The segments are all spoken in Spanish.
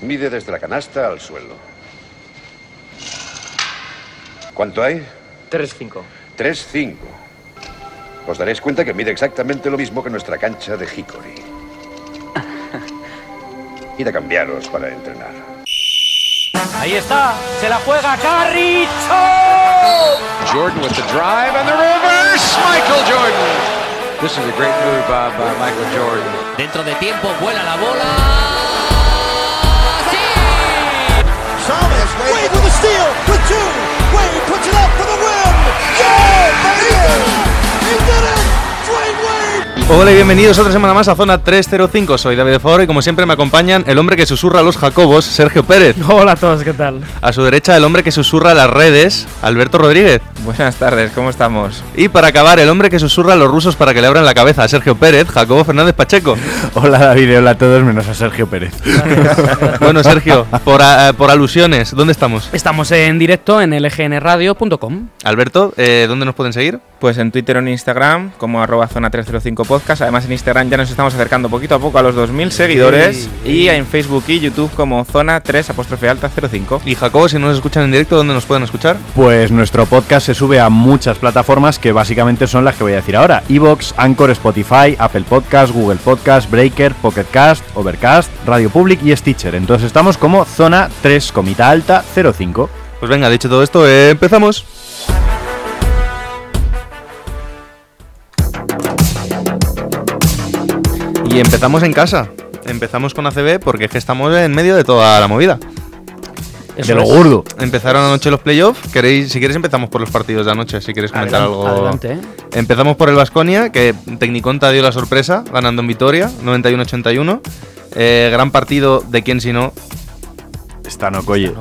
Mide desde la canasta al suelo. ¿Cuánto hay? 3-5. 3-5. Os daréis cuenta que mide exactamente lo mismo que nuestra cancha de Hickory. Id a cambiaros para entrenar. Ahí está, se la juega Carricho. Jordan with the drive and the reverse. Michael Jordan. This is a great move by, by Michael Jordan. Dentro de tiempo vuela la bola. Wade with a steal, with two. Wade puts it up for the win. Yeah, baby! Hola y bienvenidos otra semana más a Zona 305. Soy David de Foro y como siempre me acompañan el hombre que susurra a los Jacobos, Sergio Pérez. Hola a todos, ¿qué tal? A su derecha el hombre que susurra a las redes, Alberto Rodríguez. Buenas tardes, ¿cómo estamos? Y para acabar, el hombre que susurra a los rusos para que le abran la cabeza a Sergio Pérez, Jacobo Fernández Pacheco. Hola David, hola a todos menos a Sergio Pérez. Bueno, Sergio, por, a- por alusiones, ¿dónde estamos? Estamos en directo en lgnradio.com. Alberto, eh, ¿dónde nos pueden seguir? Pues en Twitter o en Instagram, como arroba zona 305 podcast. Además en Instagram ya nos estamos acercando poquito a poco a los 2.000 seguidores. Y en Facebook y YouTube como zona 3 apóstrofe alta 05. Y Jacobo, si no nos escuchan en directo, ¿dónde nos pueden escuchar? Pues nuestro podcast se sube a muchas plataformas que básicamente son las que voy a decir ahora. Evox, Anchor, Spotify, Apple Podcast, Google Podcast, Breaker, Pocket Cast, Overcast, Radio Public y Stitcher. Entonces estamos como zona 3 comita alta 05. Pues venga, dicho todo esto, eh, empezamos. Y empezamos en casa. Empezamos con ACB porque es que estamos en medio de toda la movida. Eso de lo es. gordo. Empezaron anoche los playoffs. ¿Queréis, si quieres empezamos por los partidos de anoche, si quieres comentar Adelante, algo. adelante, ¿eh? Empezamos por el Vasconia, que Tecniconta dio la sorpresa, ganando en Vitoria, 91-81. Eh, gran partido de quién si no, Está no coye.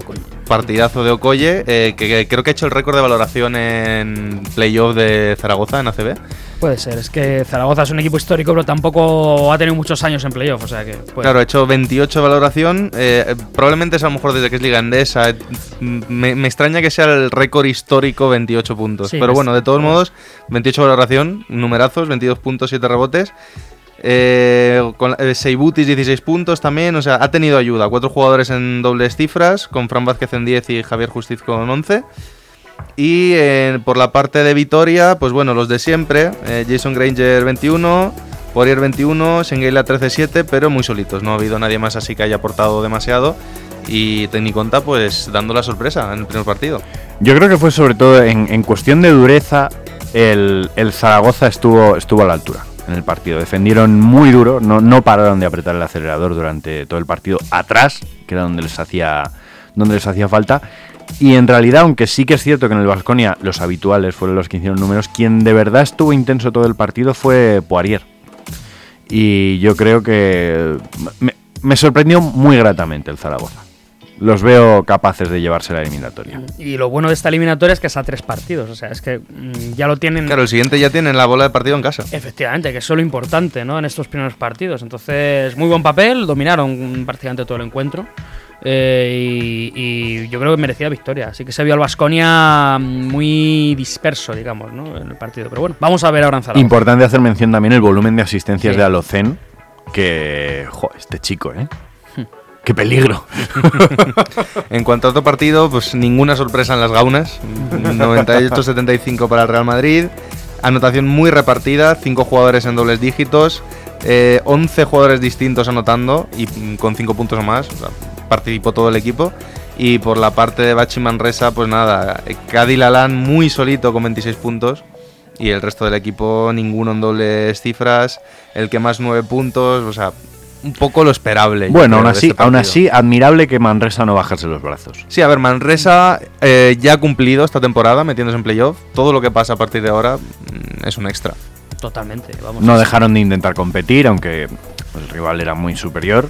Partidazo de Okoye, eh, que, que creo que ha hecho el récord de valoración en playoff de Zaragoza en ACB. Puede ser, es que Zaragoza es un equipo histórico, pero tampoco ha tenido muchos años en playoff, o sea que. puede- Claro, ha hecho 28 de valoración. eh, probablemente es a lo mejor desde que es Liga Endesa. eh, Me, me extraña que sea el récord histórico 28 puntos. Sí, Pero bueno, de todos modos, 28 de valoración, numerazos, 22 puntos, 7 rebotes. Eh, con eh, Seibutis 16 puntos también, o sea, ha tenido ayuda. Cuatro jugadores en dobles cifras, con Fran Vázquez en 10 y Javier Justiz con 11. Y eh, por la parte de Vitoria, pues bueno, los de siempre. eh, Jason Granger 21, Poirier 21, Shengeila 13-7, pero muy solitos. No ha habido nadie más así que haya aportado demasiado. Y Tecniconta, pues dando la sorpresa en el primer partido. Yo creo que fue sobre todo en, en cuestión de dureza, el, el Zaragoza estuvo, estuvo a la altura en el partido. Defendieron muy duro, no, no pararon de apretar el acelerador durante todo el partido atrás, que era donde les hacía, donde les hacía falta. Y en realidad, aunque sí que es cierto que en el Vasconia los habituales fueron los que hicieron números, quien de verdad estuvo intenso todo el partido fue Poirier. Y yo creo que me, me sorprendió muy gratamente el Zaragoza. Los veo capaces de llevarse la eliminatoria. Y lo bueno de esta eliminatoria es que es a tres partidos, o sea, es que mm, ya lo tienen. Claro, el siguiente ya tienen la bola de partido en casa. Efectivamente, que eso es lo importante, ¿no? En estos primeros partidos. Entonces, muy buen papel, dominaron prácticamente todo el encuentro. eh, y, y yo creo que merecía victoria. Así que se vio al Vasconia muy disperso, digamos, ¿no? En el partido. Pero bueno, vamos a ver ahora en Zaragoza. Importante hacer mención también el volumen de asistencias Sí. de Alocen, que... Jo, este chico, ¿eh? ¡Qué peligro! En cuanto a otro partido, pues ninguna sorpresa en las gaunas. 98-75 para el Real Madrid. Anotación muy repartida, 5 jugadores en dobles dígitos, eh, 11 jugadores distintos anotando y con 5 puntos o más. participó todo el equipo. Y por la parte de Bachi Manresa, pues nada, eh, Cadi Lalán muy solito con 26 puntos. Y el resto del equipo, ninguno en dobles cifras. El que más 9 puntos, o sea, un poco lo esperable. Bueno, aún así, este aún así, admirable que Manresa no bajase los brazos. Sí, a ver, Manresa eh, ya ha cumplido esta temporada metiéndose en playoff. Todo lo que pasa a partir de ahora mm, es un extra. Totalmente, vamos. No dejaron de intentar competir, aunque el rival era muy superior.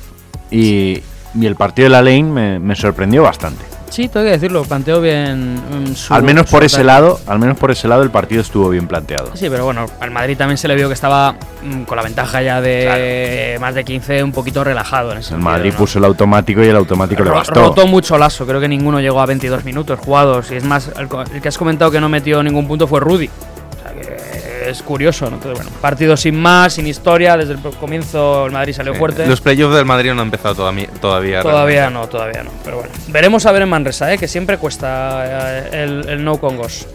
Y, y el partido de la Lane me, me sorprendió bastante. Sí, tengo que decirlo, planteó bien. mm, su- al menos por ese lado, al menos por ese lado el partido estuvo bien planteado. Sí, pero bueno, al Madrid también se le vio que estaba mm, con la ventaja ya de más de 15, un poquito relajado en ese El sentido, Madrid ¿no? puso el automático y el automático le bastó. Rotó mucho lazo, creo que ninguno llegó a 22 minutos jugados. Y es más, el que has comentado que no metió ningún punto fue Rudy. Es curioso, ¿no? Entonces, bueno, partido sin más, sin historia, desde el comienzo el Madrid salió fuerte. Los playoffs del Madrid no han empezado todavía. Todavía, Todavía no, todavía no. Pero bueno, veremos a ver en Manresa, ¿eh? que siempre cuesta eh, el, el no congos.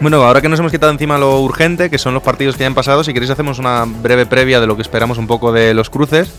Bueno, ahora que nos hemos quitado encima lo urgente, que son los partidos que ya han pasado, si queréis hacemos una breve previa de lo que esperamos un poco de los cruces.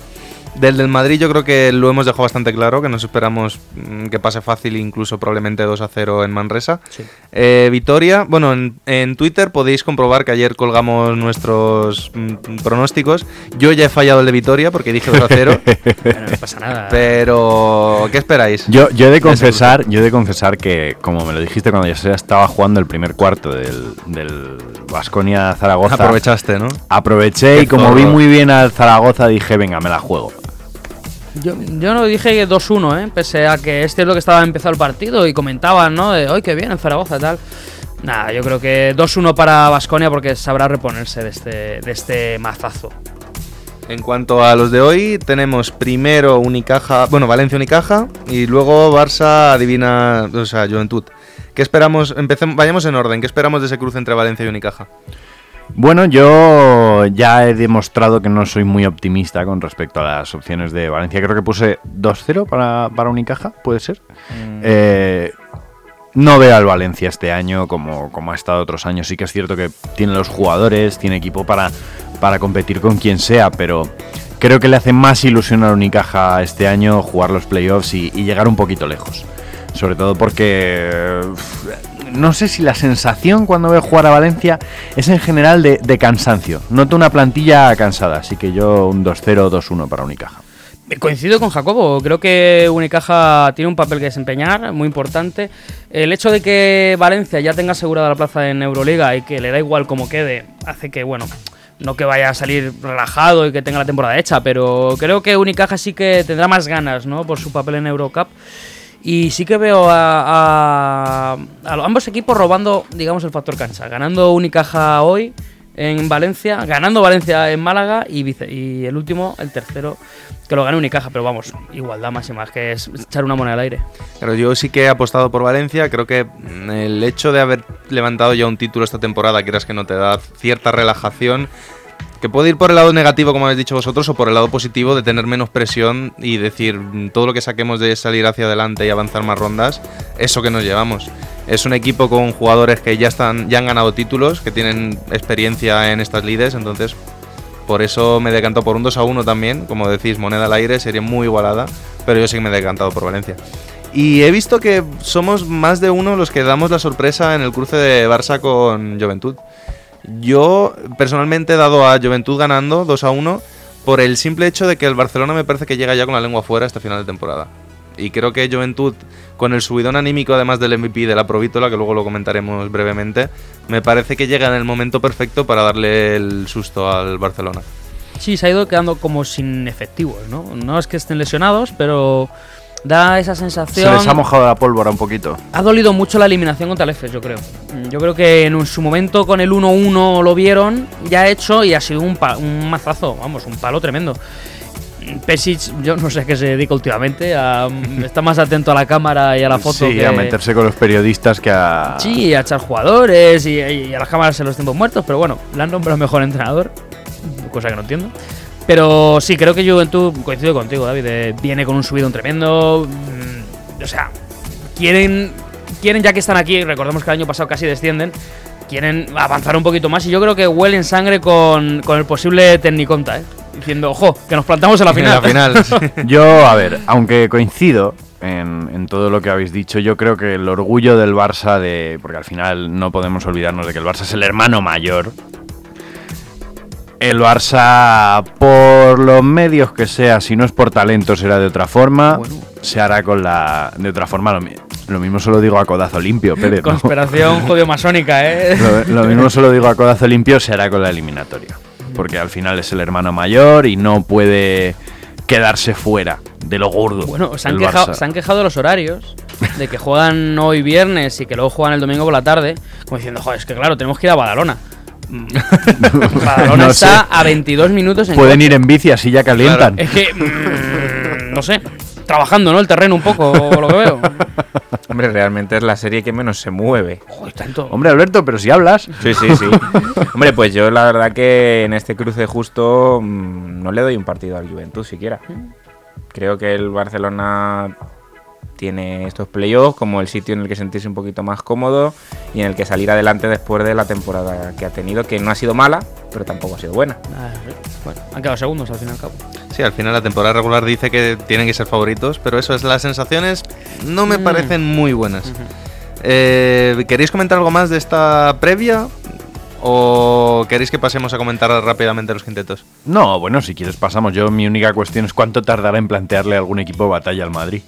Del del Madrid yo creo que lo hemos dejado bastante claro, que nos esperamos mm, que pase fácil, incluso probablemente 2 a 0 en Manresa. Sí. Eh, Vitoria, bueno, en, en Twitter podéis comprobar que ayer colgamos nuestros mm, pronósticos. Yo ya he fallado el de Vitoria porque dije 2 a 0. Bueno, no pasa nada. pero, ¿qué esperáis? Yo, yo he de confesar, yo he de confesar que, como me lo dijiste cuando ya se estaba jugando el primer cuarto del, del Baskonia Zaragoza. Aprovechaste, ¿no? Aproveché Qué y como vi muy bien al Zaragoza dije, venga, me la juego. Yo, yo no dije 2-1, ¿eh? pese a que este es lo que estaba empezado el partido y comentaban, ¿no? Hoy que bien en Zaragoza y tal. Nada, yo creo que 2-1 para Vasconia porque sabrá reponerse de este, de este mazazo. En cuanto a los de hoy, tenemos primero Unicaja, bueno, Valencia Unicaja y luego Barça Adivina, o sea, Juventud. ¿Qué esperamos? Empecemos, vayamos en orden. ¿Qué esperamos de ese cruce entre Valencia y Unicaja? Bueno, yo ya he demostrado que no soy muy optimista con respecto a las opciones de Valencia. Creo que puse 2-0 para, para Unicaja, ¿puede ser? Eh, no veo al Valencia este año como, como ha estado otros años. Sí que es cierto que tiene los jugadores, tiene equipo para, para competir con quien sea, pero creo que le hace más ilusión a Unicaja este año jugar los playoffs y, y llegar un poquito lejos. Sobre todo porque uf, no sé si la sensación cuando veo jugar a Valencia es en general de, cansancio. Noto una plantilla cansada, así que yo un 2-0, 2-1 para Unicaja. Coincido con Jacobo, creo que Unicaja tiene un papel que desempeñar muy importante. El hecho de que Valencia ya tenga asegurada la plaza en Euroliga y que le da igual cómo quede, hace que, bueno, no que vaya a salir relajado y que tenga la temporada hecha, pero creo que Unicaja sí que tendrá más ganas, ¿no? Por su papel en Eurocup. Y sí que veo a, a- ambos equipos robando, digamos, el factor cancha. Ganando Unicaja hoy en Valencia, ganando Valencia en Málaga y, el último, el tercero, que lo gane Unicaja. Pero vamos, igualdad máxima, es que es echar una moneda al aire. Pero yo sí que he apostado por Valencia. Creo que mm, el hecho de haber levantado ya un título esta temporada, quieras que no te da cierta relajación. Que puede ir por el lado negativo, como habéis dicho vosotros, o por el lado positivo de tener menos presión y decir mm, todo lo que saquemos de salir hacia adelante y avanzar más rondas, eso que nos llevamos. Es un equipo con jugadores que ya están, ya han ganado títulos, que tienen experiencia en estas lides, entonces por eso me he decantado por un 2 a 1 también, como decís, moneda al aire, sería muy igualada, pero yo sí me he decantado por Valencia. Y he visto que somos más de uno los que damos la sorpresa en el cruce de Barça con Juventud. Yo personalmente he dado a Juventud ganando 2 a 1 por el simple hecho de que el Barcelona me parece que llega ya con la lengua fuera hasta final de temporada. Y creo que Juventud, con el subidón anímico además del MVP de la Provítola, que luego lo comentaremos brevemente, me parece que llega en el momento perfecto para darle el susto al Barcelona. Sí, se ha ido quedando como sin efectivos, ¿no? No es que estén lesionados, pero da esa sensación. Se les ha mojado la pólvora un poquito. Ha dolido mucho la eliminación contra el EFES, yo creo. Mm, Yo creo que en su momento con el 1-1 lo vieron ya hecho y ha sido un, un mazazo, vamos, un palo tremendo. Mm, Pesic, yo no sé a qué se dedica últimamente, a, mm, está más atento a la cámara y a la foto sí, que a meterse con los periodistas que a... Sí, a echar jugadores y, y a las cámaras en los tiempos muertos, pero bueno, le han nombrado mejor entrenador, cosa que no entiendo. Pero sí, creo que Juventud, coincido contigo, David, eh, viene con un subidón tremendo. mm, o sea, quieren, quieren, ya que están aquí, recordemos que el año pasado casi descienden, quieren avanzar un poquito más y yo creo que huelen sangre con, con el posible Tecniconta, ¿eh? Diciendo, ojo, que nos plantamos en la final. En la final. Yo, a ver, aunque coincido en, en todo lo que habéis dicho, yo creo que el orgullo del Barça, de porque al final no podemos olvidarnos de que el Barça es el hermano mayor. El Barça, por los medios que sea, si no es por talento, será de otra forma. Se hará con la. De otra forma, lo, mi- lo mismo se lo digo a codazo limpio, Pérez. ¿no? Conspiración judío-masónica, ¿eh? Lo, lo mismo se lo digo a codazo limpio, se hará con la eliminatoria. Porque al final es el hermano mayor y no puede quedarse fuera de lo gordo. Bueno, se han, quejado, se han quejado de los horarios, de que juegan hoy viernes y que luego juegan el domingo por la tarde, como diciendo, joder, es que claro, tenemos que ir a Badalona. Badalona No está sé. a 22 minutos en Pueden coche. ir en bici, así ya calientan. Es que, mm, no sé. trabajando, ¿no? El terreno un poco, lo que veo. Hombre, realmente es la serie que menos se mueve. Joder, tanto. Hombre, Alberto, pero si hablas. Sí, sí, sí. Hombre, pues yo la verdad que en este cruce justo mm, no le doy un partido al Juventud siquiera. Creo que el Barcelona tiene estos playoffs como el sitio en el que sentirse un poquito más cómodo y en el que salir adelante después de la temporada que ha tenido, que no ha sido mala, pero tampoco ha sido buena. Ah, Bueno, han quedado segundos al fin y al cabo. Sí, al final la temporada regular dice que tienen que ser favoritos, pero eso es, las sensaciones no me Mm. parecen muy buenas. Eh, ¿Queréis comentar algo más de esta previa? ¿O queréis que pasemos a comentar rápidamente los quintetos? No, bueno, si quieres pasamos. Yo mi única cuestión es cuánto tardará en plantearle algún equipo de batalla al Madrid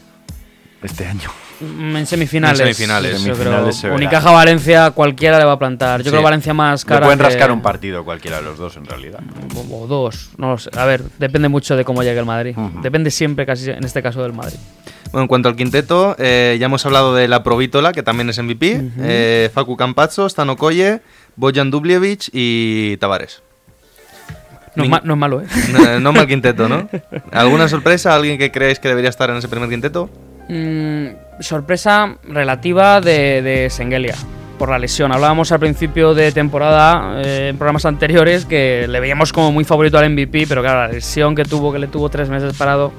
este año. Mm, En semifinales. En semifinales. yo Semifinales creo. Unicaja Valencia, cualquiera le va a plantar. Yo Sí. creo Valencia más Le cara. pueden que- rascar un partido cualquiera de los dos en realidad. O, o dos, no lo sé. A ver, depende mucho de cómo llegue el Madrid. Depende siempre, casi en este caso, del Madrid. Bueno, en cuanto al quinteto, eh, ya hemos hablado de la Provítola, que también es MVP, eh, Facu Campazzo, Stano Koye, Bojan Dubljevic y Tavares. Ma- no es malo, ¿eh? No, no mal quinteto, ¿no? ¿Alguna sorpresa? ¿Alguien que creéis que debería estar en ese primer quinteto? Mm, sorpresa relativa de, de Sengelia por la lesión. Hablábamos al principio de temporada, eh, en programas anteriores, que le veíamos como muy favorito al MVP, pero claro, la lesión que tuvo, que le tuvo tres meses parado,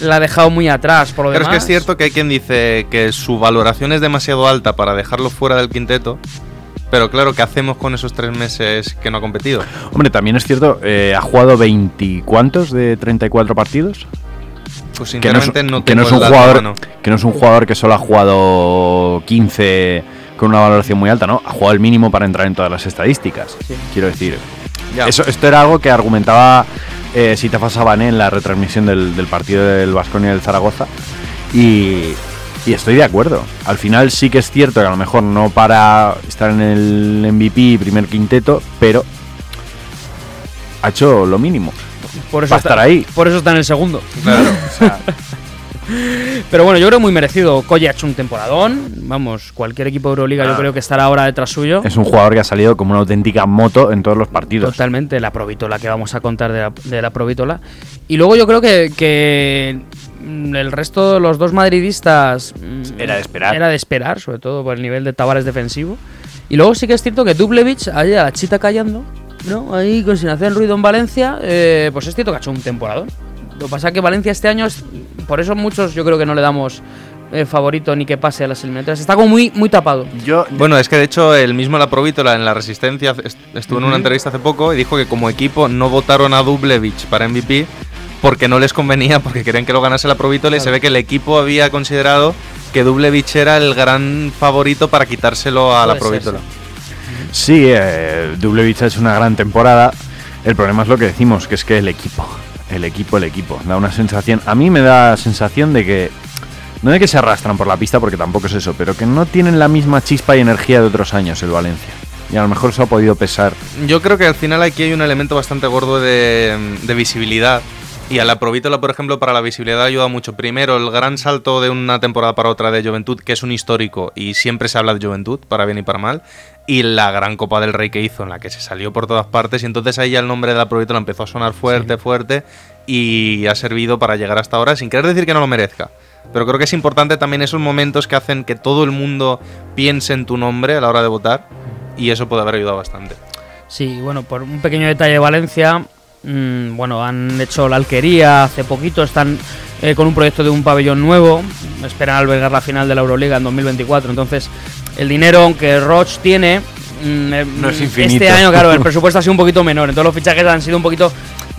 la ha dejado muy atrás. Por lo Pero es que demás, es cierto que hay quien dice que su valoración es demasiado alta para dejarlo fuera del quinteto. Pero claro, ¿qué hacemos con esos tres meses que no ha competido? Hombre, también es cierto, eh, ha jugado 20 cuántos de 34 partidos. Pues Que no, es, sinceramente no, que no es un el dato a jugador mano. que no es un jugador que solo ha jugado 15 con una valoración muy alta, ¿no? Ha jugado el mínimo para entrar en todas las estadísticas. Quiero decir, Ya. eso, esto era algo que argumentaba eh, Sitafa Sabané en la retransmisión del, del partido del Vasconia y del Zaragoza. Y, y estoy de acuerdo. Al final sí que es cierto que a lo mejor no para estar en el MVP primer quinteto, pero ha hecho lo mínimo. por eso va a está, estar ahí. Por eso está en el segundo. Claro. Pero bueno, yo creo muy merecido. Koye ha hecho un temporadón. Vamos, cualquier equipo de Euroliga yo creo que estará ahora detrás suyo. Es un jugador que ha salido como una auténtica moto en todos los partidos. Totalmente, la Provítola que vamos a contar de la, de la Provítola. Y luego yo creo que, que el resto de los dos madridistas mm, Era de esperar. Era de esperar, sobre todo por el nivel de Tavares defensivo. Y luego sí que es cierto que Dublevich, ahí a la chita callando, ¿no? Ahí con sin hacer ruido en Valencia, eh, pues es cierto que ha hecho un temporadón. Lo que pasa es que Valencia este año, es, por eso muchos yo creo que no le damos eh, favorito ni que pase a las eliminatorias. Está como muy, muy tapado. Yo, Bueno, es que de hecho el mismo La Provítola en la Resistencia est- estuvo en una entrevista hace poco y dijo que como equipo no votaron a Dublevich para MVP porque no les convenía, porque querían que lo ganase La Provítola y se ve que el equipo había considerado que Dublevich era el gran favorito para quitárselo a La ser, Provítola. Sí, eh, Dublevich es una gran temporada. El problema es lo que decimos, que es que el equipo, el equipo, el equipo, da una sensación. A mí me da sensación de que no de que se arrastran por la pista, porque tampoco es eso, pero que no tienen la misma chispa y energía de otros años el Valencia. Y a lo mejor eso ha podido pesar. Yo creo que al final aquí hay un elemento bastante gordo de, de visibilidad. Y a la Provítola, por ejemplo, para la visibilidad ayuda mucho. Primero, el gran salto de una temporada para otra de Juventud, que es un histórico y siempre se habla de Juventud, para bien y para mal. Y la gran Copa del Rey que hizo, en la que se salió por todas partes. Y entonces ahí ya el nombre de la Provítola empezó a sonar fuerte, fuerte. Y ha servido para llegar hasta ahora, sin querer decir que no lo merezca. Pero creo que es importante también esos momentos que hacen que todo el mundo piense en tu nombre a la hora de votar. Y eso puede haber ayudado bastante. Sí, bueno, por un pequeño detalle de Valencia, mm, bueno, han hecho la alquería hace poquito, están eh, con un proyecto de un pabellón nuevo, esperan albergar la final de la Euroliga en 2024, entonces el dinero que Roche tiene... mm, eh, No es mm, infinito. Este año, claro, el presupuesto ha sido un poquito menor, entonces los fichajes han sido un poquito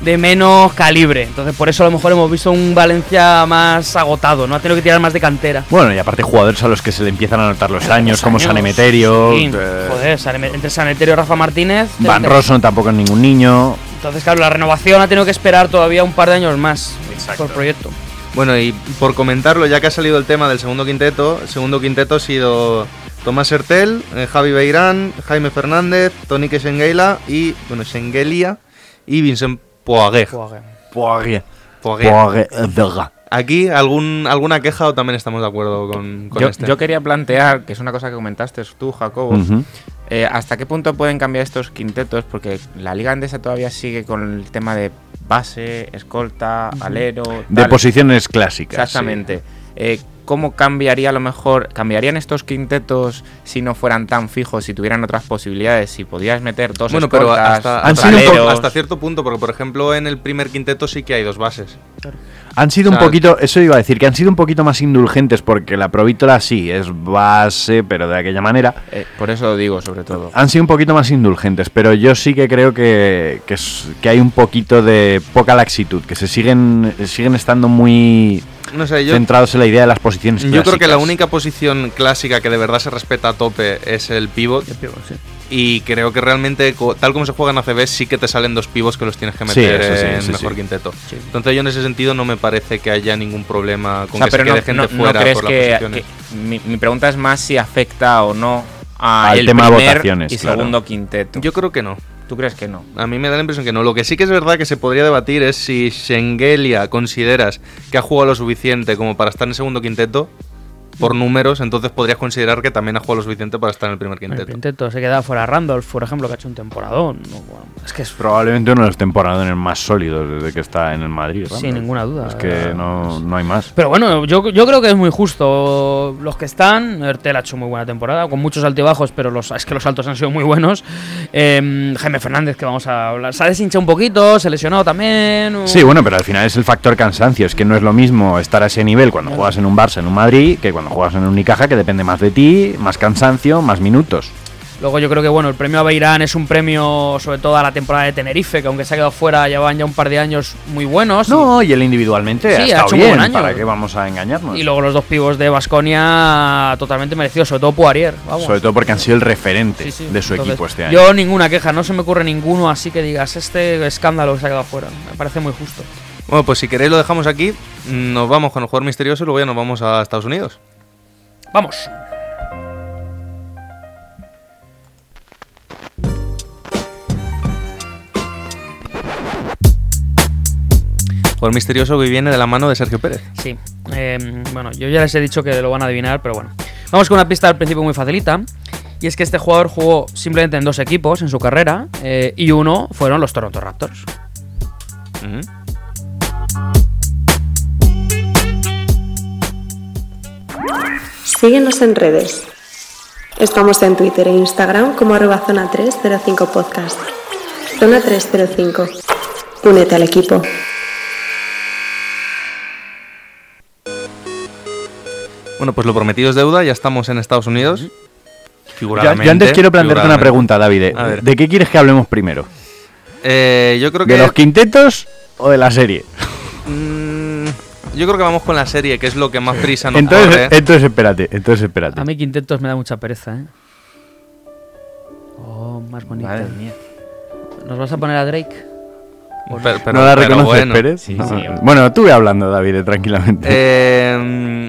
de menos calibre, entonces por eso a lo mejor hemos visto un Valencia más agotado, no ha tenido que tirar más de cantera. Bueno, y aparte jugadores a los que se le empiezan a notar los años, como Sanemeterio, sí, eh, joder, Saneme- entre Sanemeterio y Rafa Martínez... Van Rossum tampoco es ningún niño. Entonces, claro, la renovación ha tenido que esperar todavía un par de años más Exacto. por proyecto. Bueno, y por comentarlo, ya que ha salido el tema del segundo quinteto, el segundo quinteto ha sido Tomás Hertel, eh, Javi Beirán, Jaime Fernández, Tonique Schengeila y, bueno, Schengelia y Vincent Poaguer. Poirier. Poaguer. Aquí, algún, ¿alguna queja o también estamos de acuerdo con, con Yo, este? yo quería plantear, que es una cosa que comentaste tú, Jacobo, eh, ¿hasta qué punto pueden cambiar estos quintetos? Porque la Liga Andesa todavía sigue con el tema de base, escolta, alero. De posiciones clásicas. sí. Exactamente. Eh, ¿Cómo cambiaría a lo mejor? ¿Cambiarían estos quintetos si no fueran tan fijos, si tuvieran otras posibilidades? Si podías meter dos Bueno, pero hasta, Han dos sido un poco- aleros? hasta cierto punto, porque por ejemplo en el primer quinteto sí que hay dos bases. Han sido un O sea, poquito, eso iba a decir, que han sido un poquito más indulgentes porque la Provítola sí es base, pero de aquella manera. Eh, por eso lo digo, sobre todo. Han sido un poquito más indulgentes, pero yo sí que creo que, que, es- que hay un poquito de poca laxitud, que se siguen, siguen estando muy No sé, yo, centrados en la idea de las posiciones yo creo que la única posición clásica que de verdad se respeta a tope es el pivot. Y creo que realmente, tal como se juega en ACB, sí que te salen dos pivots que los tienes que Sí, meter eso en eso mejor sí. quinteto. Entonces yo en ese sentido no me parece que haya ningún problema O con sea, que se pero quede no, gente no- no fuera crees por las que, posiciones. que- mi, mi pregunta es más si afecta o no a Al el tema de votaciones, y claro. segundo quinteto. Yo creo que no. ¿Tú crees que no? A mí me da la impresión que no. Lo que sí que es verdad que se podría debatir es si Schengelia consideras que ha jugado lo suficiente como para estar en el segundo quinteto por números, entonces podrías considerar que también ha jugado lo suficiente para estar en el primer El quinteto. quinteto se queda fuera Randolph, por ejemplo, que ha hecho un temporadón. No, bueno, es que es Probablemente uno de los temporadones más sólidos desde que está en el Madrid. Sin Randall. ninguna duda. Es que no, no hay más. Pero bueno, yo, yo creo que es muy justo. Los que están, Ertel ha hecho muy buena temporada, con muchos altibajos, pero los, es que los altos han sido muy buenos. Eh, Jaime Fernández, que vamos a hablar, se ha deshinchado un poquito, se ha lesionado también. Sí, bueno, pero al final es el factor cansancio. Es que no es lo mismo estar a ese nivel cuando juegas en un Barça, en un Madrid, que cuando juegas en un Unicaja, que depende más de ti, más cansancio, más minutos. Luego yo creo que bueno, el premio a Beirán es un premio sobre todo a la temporada de Tenerife, que aunque se ha quedado fuera, llevaban ya un par de años muy buenos. No, y él individualmente Sí, ha ha estado hecho un buen bien. año. ¿Para qué vamos a engañarnos? Y luego los dos pivos de Basconia totalmente merecidos, sobre todo Poirier. Vamos. Sobre todo porque han sido el referente Sí, sí. de su Entonces, equipo este año. Yo ninguna queja, no se me ocurre ninguno así que digas este escándalo que se ha quedado fuera. Me parece muy justo. Bueno, pues si queréis lo dejamos aquí, nos vamos con el jugador misterioso y luego ya nos vamos a Estados Unidos. Vamos. Jugador misterioso que viene de la mano de Sergio Pérez. Sí. Eh, bueno, yo ya les he dicho que lo van a adivinar, pero bueno. Vamos con una pista al principio muy facilita. Y es que este jugador jugó simplemente en dos equipos en su carrera. eh, y uno fueron los Toronto Raptors. Síguenos en redes. Estamos en Twitter e Instagram como arroba zona 305 podcast. Zona 305. Únete al equipo. Bueno, pues lo prometido es deuda, ya estamos en Estados Unidos. Figuradamente. yo antes quiero plantearte una pregunta, David. ¿De qué quieres que hablemos primero? Eh, yo creo que. ¿De los quintetos o de la serie? Mm, yo creo que vamos con la serie, que es lo que más prisa nos Entonces, corre. entonces espérate, entonces espérate. A mí Quintetos me da mucha pereza, ¿eh? Oh, más bonito. Madre mía. ¿Nos vas a poner a Drake? Pero- pero- ¿No la reconoces, bueno. Pérez? Sí, No. sí. Bueno, tú ve hablando, David, tranquilamente. Eh,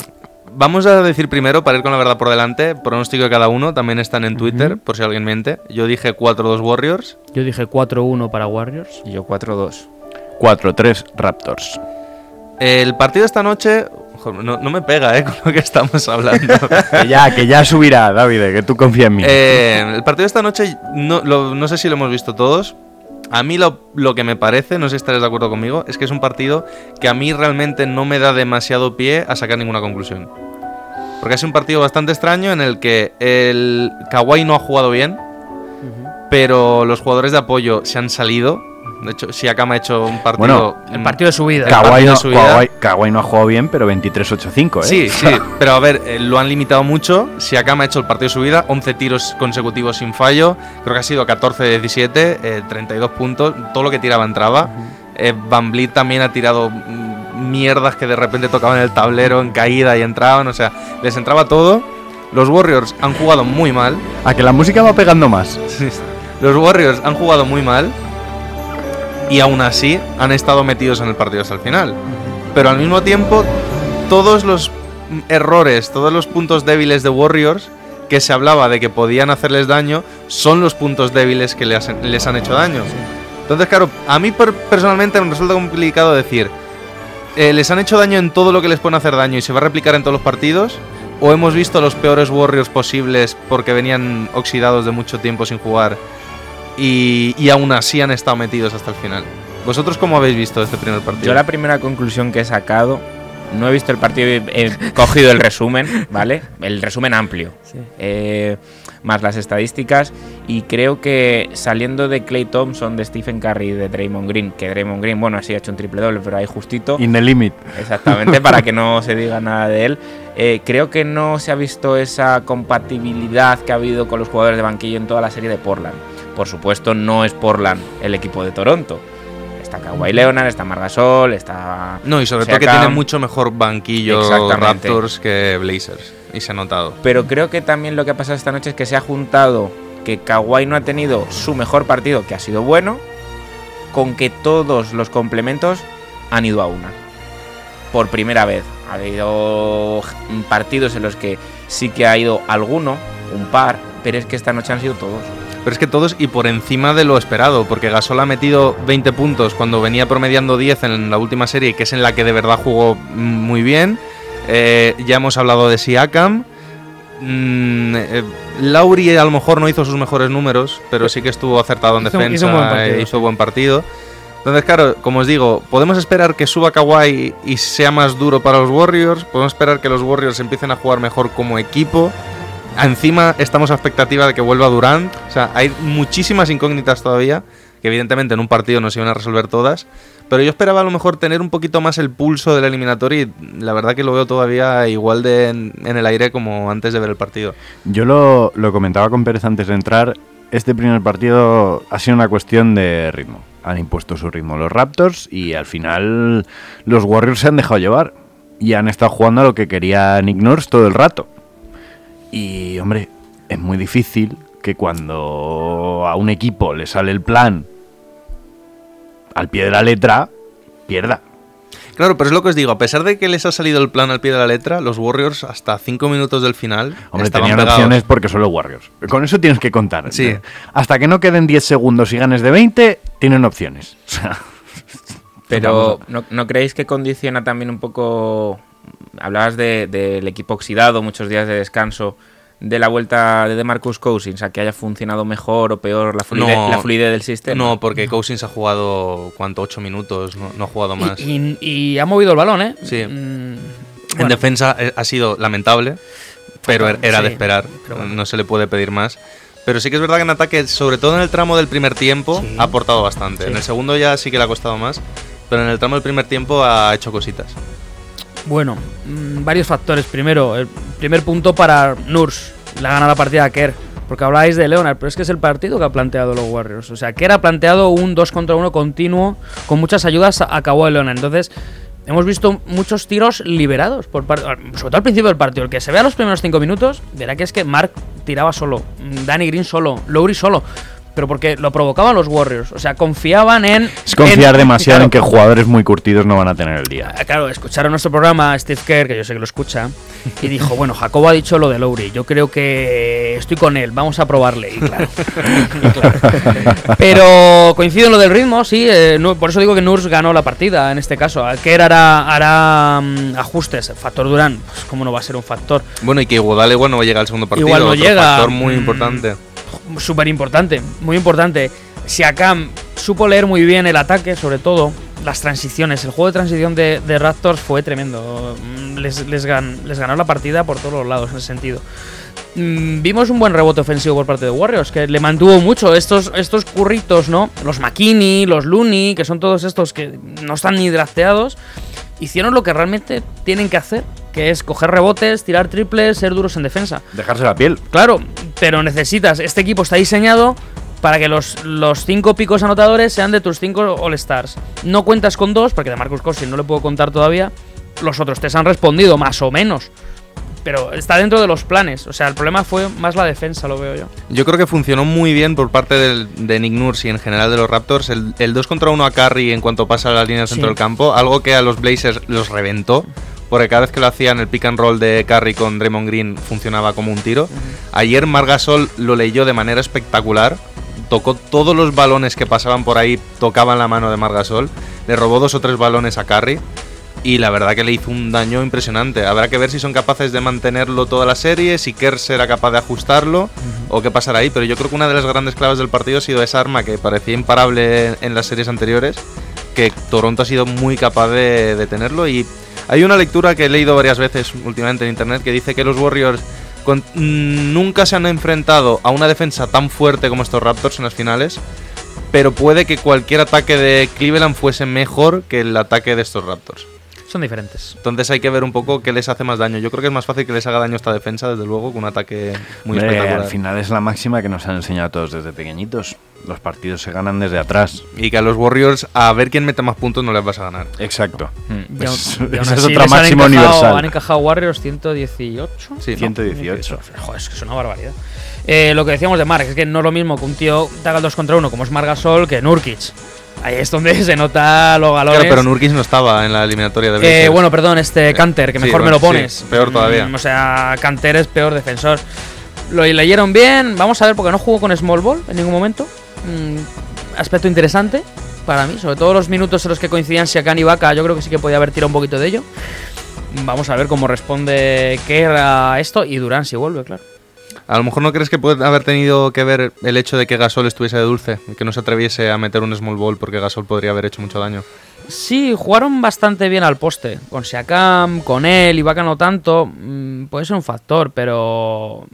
vamos a decir primero, para ir con la verdad por delante, pronóstico de cada uno, también están en Twitter, por si alguien miente. Yo dije 4-2 Warriors. Yo dije 4-1 para Warriors. Y yo 4-2. 4-3 Raptors. El partido de esta noche. No, no me pega, ¿eh? Con lo que estamos hablando. que ya, que ya subirá, David, que tú confías en mí. Eh, el partido de esta noche, no, lo- no sé si lo hemos visto todos. A mí lo, lo que me parece, no sé si estaréis de acuerdo conmigo, es que es un partido que a mí realmente no me da demasiado pie a sacar ninguna conclusión. Porque es un partido bastante extraño en el que el Kawhi no ha jugado bien, pero los jugadores de apoyo se han salido. De hecho, Siakam ha hecho un partido... Bueno, El partido de su vida. Kawhi no. Kawhi- Kawhi ha jugado bien, pero 23-8-5, ¿eh? Sí, sí, pero a ver, eh, lo han limitado mucho. Siakam ha hecho el partido de su vida, 11 tiros consecutivos sin fallo. Creo que ha sido 14 de 17, eh, 32 puntos. Todo lo que tiraba entraba. Eh, Van Vliet también ha tirado mierdas que de repente tocaban el tablero en caída y entraban. O sea, les entraba todo. Los Warriors han jugado muy mal. A que la música va pegando más. Los Warriors han jugado muy mal. Y aún así han estado metidos en el partido hasta el final. Pero al mismo tiempo, todos los errores, todos los puntos débiles de Warriors que se hablaba de que podían hacerles daño, son los puntos débiles que les, han hecho daño. Entonces, claro, a mí per- personalmente me resulta complicado decir, eh, ¿les han hecho daño en todo lo que les pueden hacer daño y se va a replicar en todos los partidos? ¿O hemos visto los peores Warriors posibles porque venían oxidados de mucho tiempo sin jugar y, y aún así han estado metidos hasta el final? ¿Vosotros cómo habéis visto este primer partido? Yo la primera conclusión que he sacado, no he visto el partido, he, he cogido el resumen, ¿vale? El resumen amplio, eh, más las estadísticas, y creo que saliendo de Clay Thompson, de Stephen Curry y de Draymond Green, que Draymond Green, bueno, sí ha hecho un triple doble, pero ahí justito. In the limit. Exactamente, para que no se diga nada de él. Eh, creo que no se ha visto esa compatibilidad que ha habido con los jugadores de banquillo en toda la serie de Portland. Por supuesto, no es Portland el equipo de Toronto. Está Kawhi Leonard, está Margasol, está. No, y sobre todo que tiene mucho mejor banquillo. Raptors que Blazers. Y se ha notado. Pero creo que también lo que ha pasado esta noche es que se ha juntado que Kawhi no ha tenido su mejor partido, que ha sido bueno, con que todos los complementos han ido a una. Por primera vez. Ha habido partidos en los que sí que ha ido alguno, un par, pero es que esta noche han sido todos. Pero es que todos y por encima de lo esperado, porque Gasol ha metido 20 puntos cuando venía promediando 10 en la última serie, que es en la que de verdad jugó muy bien. Eh, ya hemos hablado de Siakam. Mm, eh, Lauri a lo mejor no hizo sus mejores números, pero sí que estuvo acertado en Hizo- defensa, hizo un buen eh, partido, hizo buen partido. Entonces, claro, como os digo, podemos esperar que suba Kawhi y sea más duro para los Warriors. Podemos esperar que los Warriors empiecen a jugar mejor como equipo. Encima estamos a expectativa de que vuelva Durant. O sea, hay muchísimas incógnitas todavía, que evidentemente en un partido no se iban a resolver todas. Pero yo esperaba a lo mejor tener un poquito más el pulso del eliminatorio y la verdad que lo veo todavía igual de en, el aire como antes de ver el partido. Yo lo, lo comentaba con Pérez antes de entrar. Este primer partido ha sido una cuestión de ritmo. Han impuesto su ritmo los Raptors y al final los Warriors se han dejado llevar. Y han estado jugando a lo que quería Nick todo el rato. Y hombre, es muy difícil que cuando a un equipo le sale el plan al pie de la letra, pierda. Claro, pero es lo que os digo, a pesar de que les ha salido el plan al pie de la letra, los Warriors hasta 5 minutos del final Hombre, estaban tenían pegados. opciones porque son los Warriors. Con eso tienes que contar. Sí. Hasta que no queden 10 segundos y ganes de 20, tienen opciones. Pero ¿no, ¿no creéis que condiciona también un poco... Hablabas de- del equipo oxidado, muchos días de descanso, de la vuelta de Marcus Cousins, a que haya funcionado mejor o peor la fluidez, No. la fluidez del sistema. No, porque Cousins ha jugado, ¿cuánto? 8 minutos, no, no ha jugado más. Y, y- y ha movido el balón, ¿eh? Sí. Mm, En defensa eh, ha sido lamentable, pero er- era de esperar. pero bueno. No se le puede pedir más. Pero sí que es verdad que en ataque, sobre todo en el tramo del primer tiempo, Sí. ha aportado bastante. Sí. En el segundo ya sí que le ha costado más, pero en el tramo del primer tiempo ha hecho cositas. Bueno, mm, varios factores. Primero, el primer punto para Nurs. Le ha ganado la partida a Kerr. Porque habláis de Leonard, pero es que es el partido que ha planteado los Warriors. O sea, Kerr ha planteado un 2 contra 1 continuo con muchas ayudas a Kawhi Leonard. Entonces, hemos visto muchos tiros liberados, por par- sobre todo al principio del partido. El que se vea los primeros 5 minutos, verá que es que Mark tiraba solo, mm, Danny Green solo, Lowry solo. Pero porque lo provocaban los Warriors. O sea, confiaban en. es confiar en- demasiado claro, en que jugadores muy curtidos no van a tener el día. Ah, Claro, escucharon nuestro programa Steve Kerr, que yo sé que lo escucha, y dijo, bueno, Jacobo ha dicho lo de Lowry, yo creo que estoy con él, vamos a probarle. Y claro, y claro. Pero coincido en lo del ritmo, sí, eh, no- por eso digo que Nurs ganó la partida en este caso. Kerr hará, hará mm, ajustes, factor Durán, pues cómo no va a ser un factor. Bueno, y que Iguodala igual no va a llegar al segundo partido. Igual no otro llega. factor muy Mm. importante. Súper importante, muy importante. Siakam supo leer muy bien el ataque, sobre todo las transiciones. El juego de transición de, de Raptors fue tremendo. Mm, Les, les, gan- les ganó la partida por todos los lados en ese sentido. Mm, Vimos un buen rebote ofensivo por parte de Warriors, que le mantuvo mucho estos, estos curritos, ¿no? Los McKinney, los Looney, que son todos estos que no están ni drafteados, hicieron lo que realmente tienen que hacer, que es coger rebotes, tirar triples, ser duros en defensa. Dejarse la piel. Claro, pero necesitas. Este equipo está diseñado para que los, los cinco picos anotadores sean de tus cinco All-Stars. No cuentas con dos, porque de Marcus Cousins no le puedo contar todavía. Los otros tres han respondido, más o menos. Pero está dentro de los planes. O sea, el problema fue más la defensa, lo veo yo. Yo creo que funcionó muy bien por parte del- de Nick Nurse y en general de los Raptors el, el 2 contra 1 a Curry en cuanto pasa a la línea del centro Sí. del campo, algo que a los Blazers los reventó, porque cada vez que lo hacían el pick and roll de Curry con Draymond Green funcionaba como un tiro. Ayer Margasol lo leyó de manera espectacular, tocó todos los balones que pasaban por ahí, tocaban la mano de Margasol, le robó dos o tres balones a Curry. Y la verdad que le hizo un daño impresionante. Habrá que ver si son capaces de mantenerlo toda la serie, si Kerr será capaz de ajustarlo o qué pasará ahí. Pero yo creo que una de las grandes claves del partido ha sido esa arma que parecía imparable en las series anteriores. que Toronto ha sido muy capaz de, de tenerlo. Y hay una lectura que he leído varias veces últimamente en internet que dice que los Warriors mm, nunca se han enfrentado a una defensa tan fuerte como estos Raptors en las finales, pero puede que cualquier ataque de Cleveland fuese mejor que el ataque de estos Raptors. Son diferentes. Entonces hay que ver un poco qué les hace más daño. Yo creo que es más fácil que les haga daño esta defensa, desde luego, que un ataque muy Hombre, espectacular. al final es la máxima que nos han enseñado a todos desde pequeñitos. Los partidos se ganan desde atrás. Y que a los Warriors, a ver quién mete más puntos, no les vas a ganar. Exacto. Y aún- Es- y aún esa es así otra les han máxima encajado- universal. Han encajado Warriors 118. Sí, ¿no? 118. Joder, es que es una barbaridad. Eh, lo que decíamos de Mark, es que no es lo mismo que un tío te haga el 2 contra 1 como es Margasol que Nurkic. Ahí es donde se nota los galones. Claro, pero Nurkic no estaba en la eliminatoria de Eh, bueno, perdón, este Canter, que sí, mejor bueno, me lo pones. sí, peor todavía. Mm, o sea, Canter es peor defensor. Lo leyeron bien, vamos a ver, porque no jugó con Small Ball en ningún momento. Mm, aspecto interesante para mí, sobre todo los minutos en los que coincidían Siakam y Vaca, yo creo que sí que podía haber tirado un poquito de ello. Vamos a ver cómo responde Kerr a esto y Durán si vuelve, claro. A lo mejor no crees que puede haber tenido que ver el hecho de que Gasol estuviese de dulce y que no se atreviese a meter un small ball porque Gasol podría haber hecho mucho daño. Sí, jugaron bastante bien al poste. Con Siakam, con él, Ibaka no tanto. mm, puede ser un factor, pero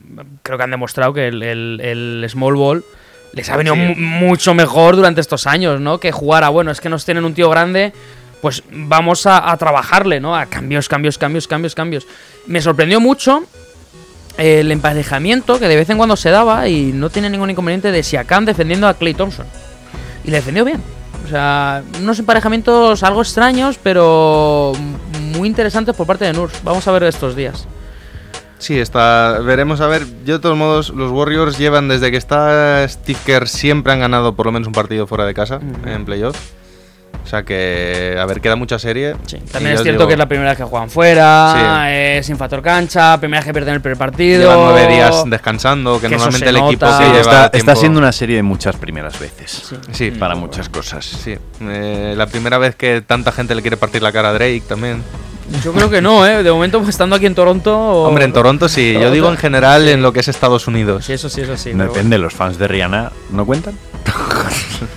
creo que han demostrado que el, el- el small ball les ha venido Sí. mucho mejor durante estos años, ¿no? Que jugar a, bueno, es que nos tienen un tío grande, pues vamos a, a trabajarle, ¿no? A cambios, cambios, cambios, cambios, cambios. Me sorprendió mucho el emparejamiento que de vez en cuando se daba y no tiene ningún inconveniente de Siakam defendiendo a Clay Thompson. Y le defendió bien. O sea, unos emparejamientos algo extraños, pero muy interesantes por parte de Nurs. Vamos a ver estos días. Sí, está, veremos a ver. Yo de todos modos, los Warriors llevan desde que está Steve Kerr siempre han ganado por lo menos un partido fuera de casa en playoff. O sea que, a ver, queda mucha serie. Sí, también es cierto digo, que es la primera vez que juegan fuera, Sí. eh, sin factor cancha, primera vez que pierden el primer partido. Llevan nueve días descansando, que, normalmente el equipo Sí, lleva está, tiempo- está siendo una serie de muchas primeras veces. Sí. Sí, Para muchas cosas. Sí, eh, la primera vez que tanta gente le quiere partir la cara a Drake también. Yo creo que no, ¿eh? De momento, pues, estando aquí en Toronto. Hombre, en Toronto sí. Yo digo en general en lo que es Estados Unidos. Sí, eso sí, eso sí. No depende, los fans de Rihanna no cuentan.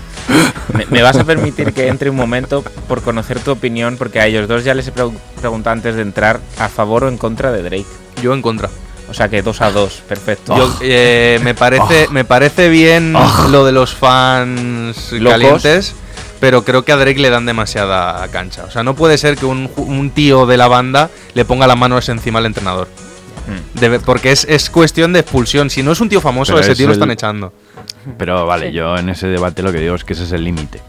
¿Me, me vas a permitir que entre un momento por conocer tu opinión? Porque a ellos dos ya les he pregu- preguntado antes de entrar a favor o en contra de Drake. Yo en contra. O sea que dos a dos, perfecto. Yo, eh, me parece me parece bien lo de los fans Locos. calientes, pero creo que a Drake le dan demasiada cancha. O sea, no puede ser que un, tío de la banda le ponga las manos encima al entrenador. Mm. Porque es, es cuestión de expulsión. Si no es un tío famoso, Pero ese es tío lo están echando. Pero vale, Sí. yo en ese debate lo que digo es que ese es el límite.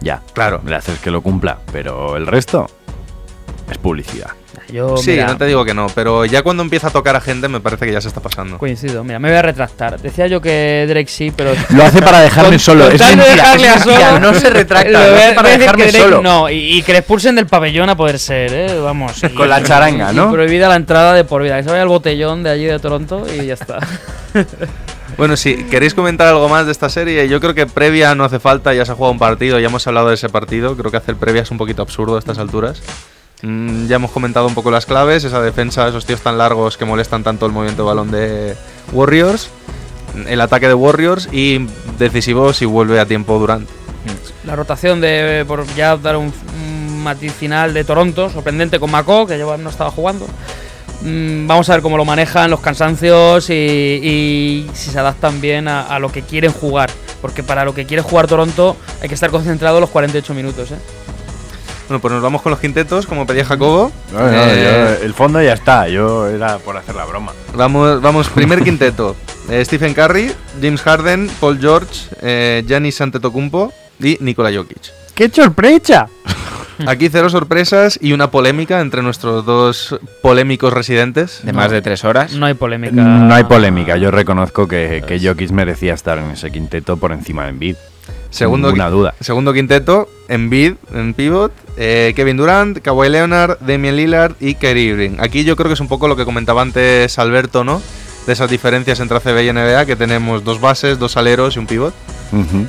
Ya. Claro. Le haces que lo cumpla, pero el resto es publicidad. Yo, sí, mira, no te digo que no, pero ya cuando empieza a tocar a gente me parece que ya se está pasando. coincido. Mira, me voy a retractar. Decía yo que Drake sí, pero. Lo hace para dejarme Con- solo. con Es tal de mentira, dejarle es a mentira, solo, no se retracta. Lo hace para dejarme Drake solo. No, y, y que le expulsen del pabellón a poder ser, ¿eh? Vamos. y- Con la charanga, y ¿no? prohibida la entrada de por vida. Que se vaya al botellón de allí de Toronto y ya está. Bueno, si queréis comentar algo más de esta serie, yo creo que previa no hace falta, ya se ha jugado un partido, ya hemos hablado de ese partido, creo que hacer previa es un poquito absurdo a estas alturas. Mm, ya hemos comentado un poco las claves, esa defensa, esos tíos tan largos que molestan tanto el movimiento de balón de Warriors, el ataque de Warriors y decisivo si vuelve a tiempo Durant. La rotación de, por ya dar un, un matiz final de Toronto, sorprendente con Mako, que lleva, no estaba jugando. Mm, vamos a ver cómo lo manejan los cansancios y, y si se adaptan bien a, a lo que quieren jugar. Porque para lo que quiere jugar Toronto hay que estar concentrado los 48 minutos. ¿eh? Bueno, pues nos vamos con los quintetos, como pedía Jacobo. No, no, Eh, yo- el fondo ya está. Yo era por hacer la broma. Vamos, vamos, primer quinteto. Eh, Stephen Curry, James Harden, Paul George, eh, Giannis Antetokounmpo y Nikola Jokic. ¡Qué sorpresa! Aquí cero sorpresas y una polémica entre nuestros dos polémicos residentes. De más de tres horas. No hay polémica. No hay polémica. Yo reconozco que, que Jokic merecía estar en ese quinteto por encima de Embiid. Segundo, Ninguna duda. segundo quinteto, Embiid en pivot, eh, Kevin Durant, Kawhi Leonard, Damian Lillard y Kyrie Irving. Aquí yo creo que es un poco lo que comentaba antes Alberto, ¿no? De esas diferencias entre ACB y NBA, que tenemos dos bases, dos aleros y un pivot. Ujú.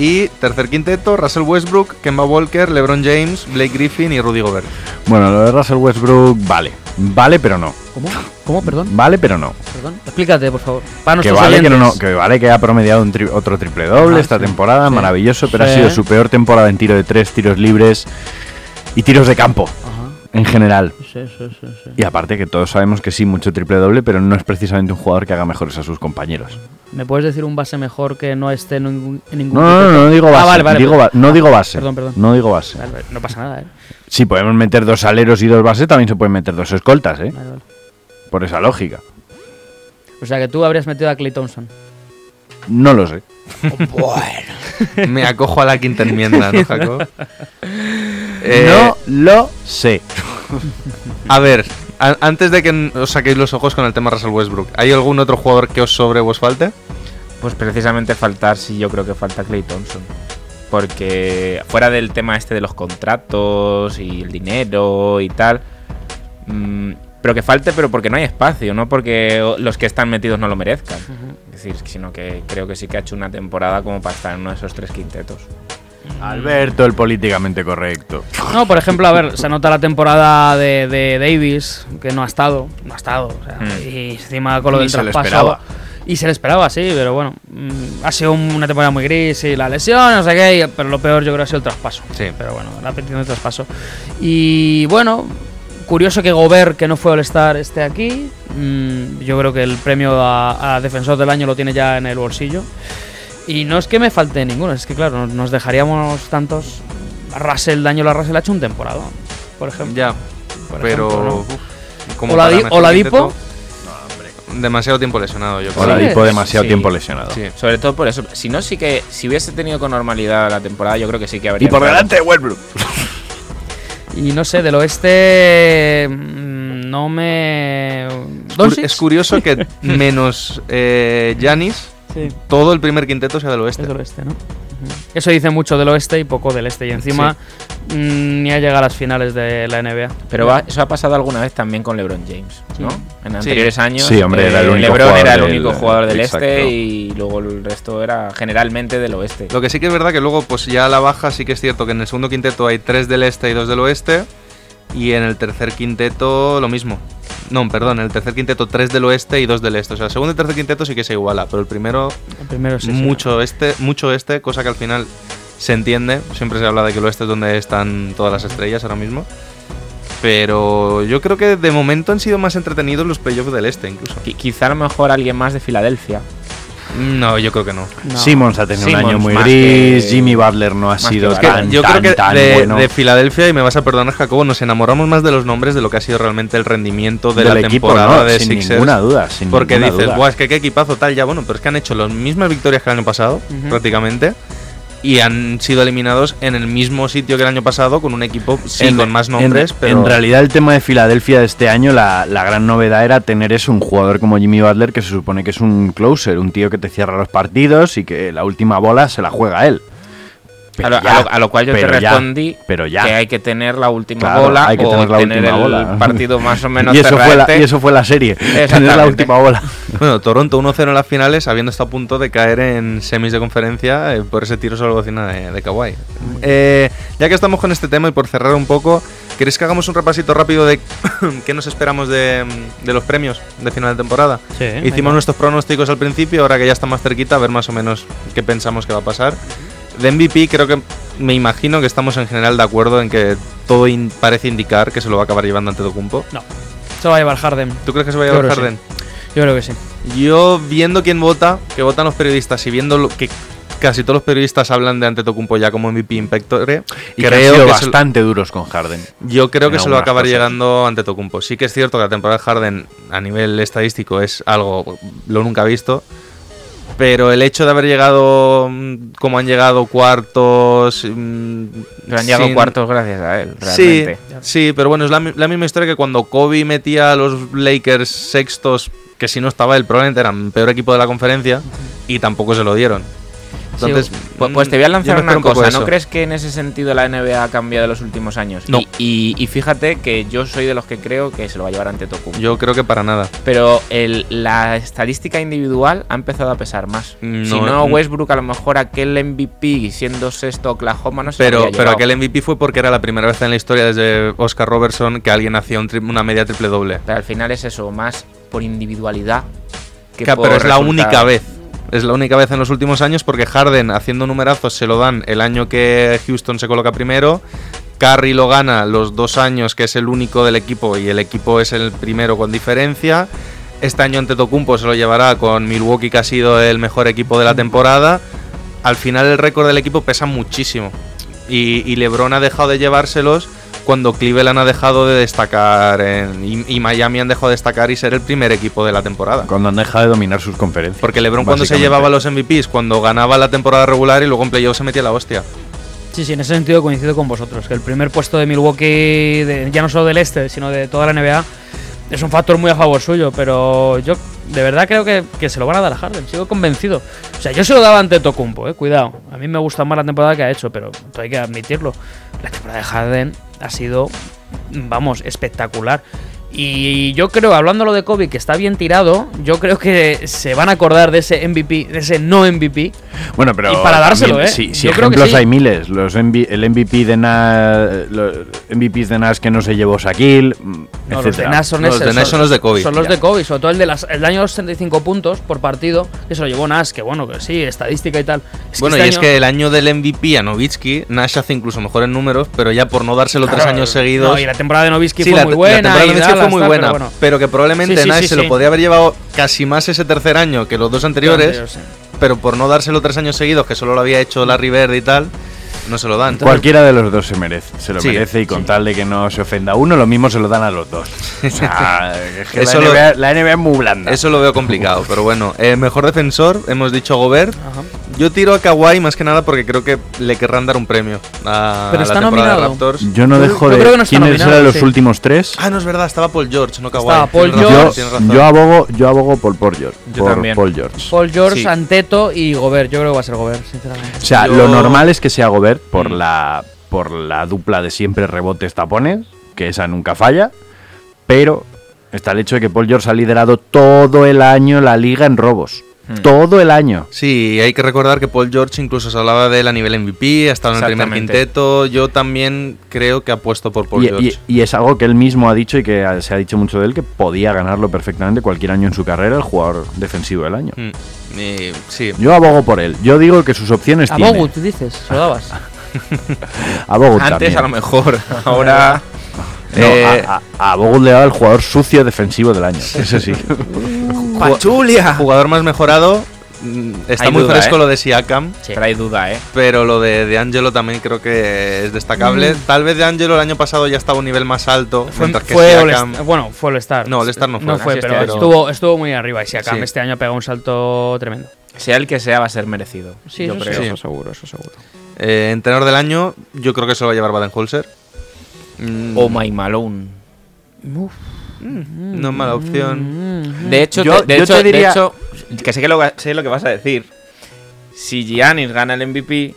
Y tercer quinteto, Russell Westbrook, Kemba Walker, LeBron James, Blake Griffin y Rudy Gobert. Bueno, lo de Russell Westbrook, vale. Vale, pero no. ¿Cómo? ¿Cómo? Perdón. Vale, pero no. Perdón. Explícate, por favor. Para Que vale que, no, oyentes. no, que vale que ha promediado un tri- otro triple doble Ah, esta sí. temporada, Sí. maravilloso, pero Sí. ha sido su peor temporada en tiro de tres, tiros libres y tiros de campo Ajá. en general. Sí, sí, sí, sí. Y aparte que todos sabemos que sí, mucho triple doble, pero no es precisamente un jugador que haga mejores a sus compañeros. ¿Me puedes decir un base mejor que no esté en ningún, en ningún No, no, no, no digo base. Ah, vale, vale, digo vale. ba- no digo base. Perdón, perdón. No digo base. Vale, vale, No pasa nada, ¿eh? Si podemos meter dos aleros y dos bases, también se pueden meter dos escoltas, ¿eh? Vale, vale. Por esa lógica. O sea que tú habrías metido a Clay Thompson. No lo sé. Me acojo a la quinta enmienda, ¿no, Jacob? Eh, no lo sé. A ver, antes de que os saquéis los ojos con el tema Russell Westbrook, ¿hay algún otro jugador que os sobre o os falte? Pues precisamente faltar, sí, yo creo que falta Clay Thompson. Porque fuera del tema este de los contratos y el dinero y tal. mm, pero que falte, pero porque no hay espacio, no porque los que están metidos no lo merezcan. Es decir, sino que creo que sí que ha hecho una temporada como para estar en uno de esos tres quintetos. Alberto, el políticamente correcto. No, por ejemplo, a ver, se nota la temporada de, de Davis, que no ha estado, no ha estado. o sea, Mm. Y encima con lo Ni del se le traspaso. esperaba. Y se le esperaba, sí, pero bueno, mm, ha sido un- una temporada muy gris y la lesión, no sé qué, pero lo peor yo creo ha sido el traspaso. Sí. Pero bueno, la petición de traspaso. Y bueno, curioso que Gobert, que no fue All-Star, esté aquí. Mm, yo creo que el premio a, a Defensor del Año lo tiene ya en el bolsillo. Y no es que me falte ninguno, es que claro, nos, nos dejaríamos tantos. Russell, Daniel Russell ha hecho un temporada, por ejemplo. Ya, Por pero. ejemplo, ¿no? uf, como Oladipo. Demasiado tiempo lesionado, yo creo. Oladipo demasiado Sí. tiempo lesionado. Sí. Sobre todo por eso. Si no, sí que. Si hubiese tenido con normalidad la temporada, yo creo que sí que habría. Y por delante de Westbrook. Y no sé, del oeste. mm, No me. Es curioso que menos eh, Giannis, Sí, todo el primer quinteto sea del oeste. es del oeste, ¿no? Eso dice mucho del oeste y poco del este. Y encima mm, ni ha llegado a las finales de la NBA. Pero va- eso ha pasado alguna vez también con LeBron James, ¿no? Sí. En anteriores años. Sí, hombre, era el eh, único LeBron jugador era el del- único jugador del exacto. este y luego el resto era generalmente del oeste. Lo que sí que es verdad que luego, pues ya a la baja, sí que es cierto que en el segundo quinteto hay tres del este y dos del oeste. Y en el tercer quinteto lo mismo. No, perdón, en el tercer quinteto tres del oeste y dos del este. O sea, el segundo y tercer quinteto sí que se iguala, pero el primero El primero sí, sí. mucho este, mucho este, cosa que al final se entiende. Siempre se habla de que el oeste es donde están todas las estrellas ahora mismo. Pero yo creo que de momento han sido más entretenidos los playoffs del este, incluso. Qui- quizá a lo mejor alguien más de Filadelfia. No, yo creo que no. No. Simmons ha tenido un año muy gris. que- Jimmy Butler no ha más sido que tan, yo tan, creo que tan de, bueno. de Filadelfia, y me vas a perdonar, Jacobo, nos enamoramos más de los nombres de lo que ha sido realmente el rendimiento de Del la equipo, temporada ¿no? de sin Sixers. ninguna duda. Sin porque ninguna dices, duda. Buah, es que qué equipazo tal, ya bueno, pero es que han hecho las mismas victorias que el año pasado, Ujú. prácticamente. Y han sido eliminados en el mismo sitio que el año pasado con un equipo, sí, En- con más en- nombres, pero... En realidad, el tema de Filadelfia de este año, la, la gran novedad era tener eso, un jugador como Jimmy Butler, que se supone que es un closer, un tío que te cierra los partidos y que la última bola se la juega él. A lo, ya, a lo- a lo cual yo te ya, respondí pero ya. que hay que tener la última Claro, bola hay que o tener la tener última el bola. partido más o menos y, eso fue la, y eso fue la serie, tener la última bola. Bueno, Toronto 1-0 en las finales, habiendo estado a punto de caer en semis de conferencia eh, por ese tiro sobre la bocina de, de Kawhi. Eh, ya que estamos con este tema y por cerrar un poco, ¿queréis que hagamos un repasito rápido de qué nos esperamos de, de los premios de final de temporada? Sí, Hicimos nuestros pronósticos al principio, ahora que ya está más cerquita, a ver más o menos qué pensamos que va a pasar. De MVP creo que me imagino que estamos en general de acuerdo en que todo in- parece indicar que se lo va a acabar llevando ante Tocumpo. No. Se va a llevar Harden. ¿Tú crees que se va a Yo llevar creo que Harden? Yo creo que sí. Yo viendo quién vota, que votan los periodistas y viendo lo que casi todos los periodistas hablan de Antetokounmpo ya como MVP Impectore, Y que han creo sido que bastante duros con Harden. yo creo que se lo va a acabar cosas. llegando ante Tocumpo. Sí que es cierto que la temporada de Harden a nivel estadístico es algo lo nunca visto. Pero el hecho de haber llegado mm, como han llegado cuartos. mm, Pero han llegado sin- cuartos gracias a él, Sí, realmente. sí, pero bueno, es la, mi- la misma historia que cuando Kobe metía a los Lakers sextos, que si no estaba él, probablemente eran el peor equipo de la conferencia, y tampoco se lo dieron. Entonces, Pues, pues te voy a mm, lanzar una cosa. ¿No crees que en ese sentido la NBA ha cambiado en los últimos años? No. Y, y- y fíjate que yo soy de los que creo que se lo va a llevar ante Tocumpo. Yo creo que para nada. Pero el- la estadística individual ha empezado a pesar más. No, si no, mm. Westbrook a lo mejor aquel MVP siendo sexto Oklahoma no se Pero, habría pero aquel MVP fue porque era la primera vez en la historia desde Oscar Robertson que alguien hacía un una media triple doble. Pero al final es eso, más por individualidad. Que Ca- por pero es la única vez. Es la única vez en los últimos años porque Harden haciendo numerazos se lo dan el año que Houston se coloca primero. Curry lo gana los dos años que es el único del equipo y el equipo es el primero con diferencia. Este año Antetokounmpo se lo llevará con Milwaukee que ha sido el mejor equipo de la temporada. Al final el récord del equipo pesa muchísimo. Y LeBron ha dejado de llevárselos cuando Cleveland ha dejado de destacar en- y, y Miami han dejado de destacar y ser el primer equipo de la temporada. Cuando han dejado de dominar sus conferencias. Porque LeBron cuando se llevaba los MVPs, cuando ganaba la temporada regular y luego en playoff se metía la hostia. Sí, sí, en ese sentido coincido con vosotros, que el primer puesto de Milwaukee, de- ya no solo del este, sino de toda la NBA, es un factor muy a favor suyo, pero yo de verdad creo que, que se lo van a dar a Harden, sigo convencido. O sea, yo se lo daba ante Tocumpo, eh, cuidado. A mí me gusta más la temporada que ha hecho, pero hay que admitirlo. La temporada de Harden ha sido, vamos, espectacular. Y yo creo, hablándolo de Kobe, que está bien tirado, yo creo que se van a acordar de ese MVP, de ese no MVP. Bueno, pero. Y para dárselo, también, ¿eh? Sí, sí Yo creo que ejemplos sí. hay miles. Los MV el MVP de Nash. Los MVPs de Nash que no se llevó Shaquille. mm, No, los de etcétera. Nash son, No, los de Nash son los de Kobe. Son los Ya. de Kobe, sobre todo el de las, el año 65 puntos por partido, que se lo llevó Nash, que bueno, que sí, estadística y tal. Es bueno, este y es que el año del MVP a Nowitzki, Nash hace incluso mejores números, pero ya por no dárselo tres años seguidos. No, y la temporada de Nowitzki Sí, fue la, muy la buena. Fue muy tal, buena, pero bueno. pero que probablemente Sí, sí, se sí. lo podría haber llevado casi más ese tercer año que los dos anteriores, pero por no dárselo tres años seguidos, que solo lo había hecho Larry Bird y tal, no se lo dan. Cualquiera de los dos se merece, se lo Sí, merece y con tal de que no se ofenda a uno, lo mismo se lo dan a los dos. O sea, es que Eso la, lo- NBA, la NBA es muy blanda. Eso lo veo complicado, pero bueno. Eh, mejor defensor, hemos dicho Gobert. Ajá. Yo tiro a Kawhi más que nada porque creo que le querrán dar un premio a Pero la está temporada de nominado. Raptors. Yo no dejo yo de creo que no está quiénes nominado, eran los sí. últimos tres. Ah, no es verdad, estaba Paul George, no Kawhi. Estaba Paul Tienes Yo, razón, George. tienes razón. yo abogo, yo abogo por Paul George. Yo por también. Paul George. Paul George, Sí. Anteto y Gobert. Yo creo que va a ser Gobert, sinceramente. O sea, Yo- lo normal es que sea Gobert por Mm. la por la dupla de siempre rebotes tapones, que esa nunca falla, pero está el hecho de que Paul George ha liderado todo el año la liga en robos. Hmm. Todo el año. Sí, hay que recordar que Paul George incluso se hablaba de él a nivel MVP, ha estado en el primer quinteto. Yo también creo que apuesto por Paul Y, George. y- y es algo que él mismo ha dicho y que se ha dicho mucho de él, que podía ganarlo perfectamente cualquier año en su carrera el jugador defensivo del año. Mm, y- sí. Yo abogo por él. Yo digo que sus opciones A tiene. Bogut, dices, se lo dabas. A Bogut Antes también. a lo mejor, ahora. No, Eh, a, a- a Bogut le daba el jugador sucio defensivo del año. Eso sí. ¡Pachulia! Jugador más mejorado. mm, Está Hay muy duda, fresco ¿eh? lo de Siakam. Pero hay duda, ¿eh? Pero lo de, de Angelo también creo que es destacable. Tal vez de Angelo el año pasado ya estaba a un nivel más alto. Fue, mientras que fue Siakam- bueno, fue All-Star. No, All-Star no fue. No fue, pero estuvo, estuvo muy arriba. Y Siakam Sí. este año ha pegado un salto tremendo. Sea el que sea, va a ser merecido. Sí, yo eso, creo. sí, eso seguro, eso seguro. Eh, entrenador del año, yo creo que se lo va a llevar Baden-Holzer. Mm, O Mike Malone. No es mala opción. De hecho, Yo- te- de, yo hecho te diría- de hecho, que sé, que lo, sé lo que vas a decir. Si Giannis gana el MVP,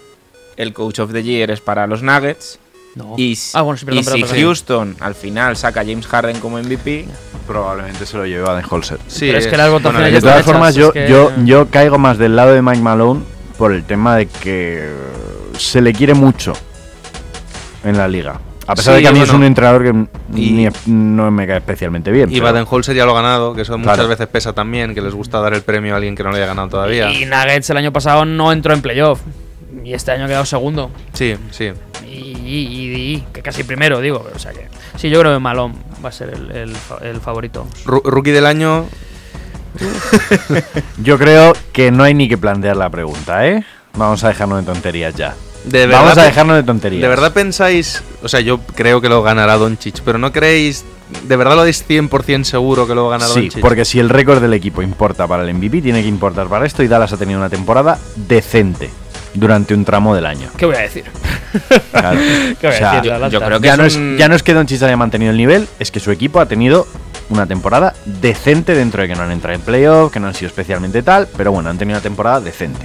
el Coach of the Year es para los Nuggets. No. Y, si- Ah, bueno, sí, perdón, y perdón, si perdón. Houston al final saca a James Harden como MVP, Probablemente se lo lleve a Holzer. Sí, Pero es que las votaciones bueno, De todas hechas, formas, es yo, que- yo, yo caigo más del lado de Mike Malone por el tema de que se le quiere mucho en la liga. A pesar Sí, de que a mí es un entrenador que Y- ni- no me cae especialmente bien. Y pero- Baden-Holzer ya lo ha ganado, que eso muchas Claro. veces pesa también, que les gusta dar el premio a alguien que no lo haya ganado todavía. Y Nuggets el año pasado no entró en playoff. Y este año ha quedado segundo. Sí, sí. Y, y- y- y- que casi primero, digo. O sea que. Sí, yo creo que Malone va a ser el, el fa- el favorito. Rookie del año, Yo creo que no hay ni que plantear la pregunta, ¿eh? Vamos a dejarnos de tonterías ya. De Vamos verdad. a dejarnos de tonterías. ¿De verdad pensáis, o sea, yo creo que lo ganará Doncic, pero no creéis, de verdad lo deis 100% seguro que lo ganará Sí, Doncic? porque si el récord del equipo importa para el MVP, tiene que importar para esto y Dallas ha tenido una temporada decente durante un tramo del año. ¿Qué voy a decir? Claro. ¿Qué voy O sea, a decir? yo- creo que ya, es no es, un- ya no es que Doncic haya mantenido el nivel, es que su equipo ha tenido una temporada decente dentro de que no han entrado en playoff, que no han sido especialmente tal, pero bueno, han tenido una temporada decente.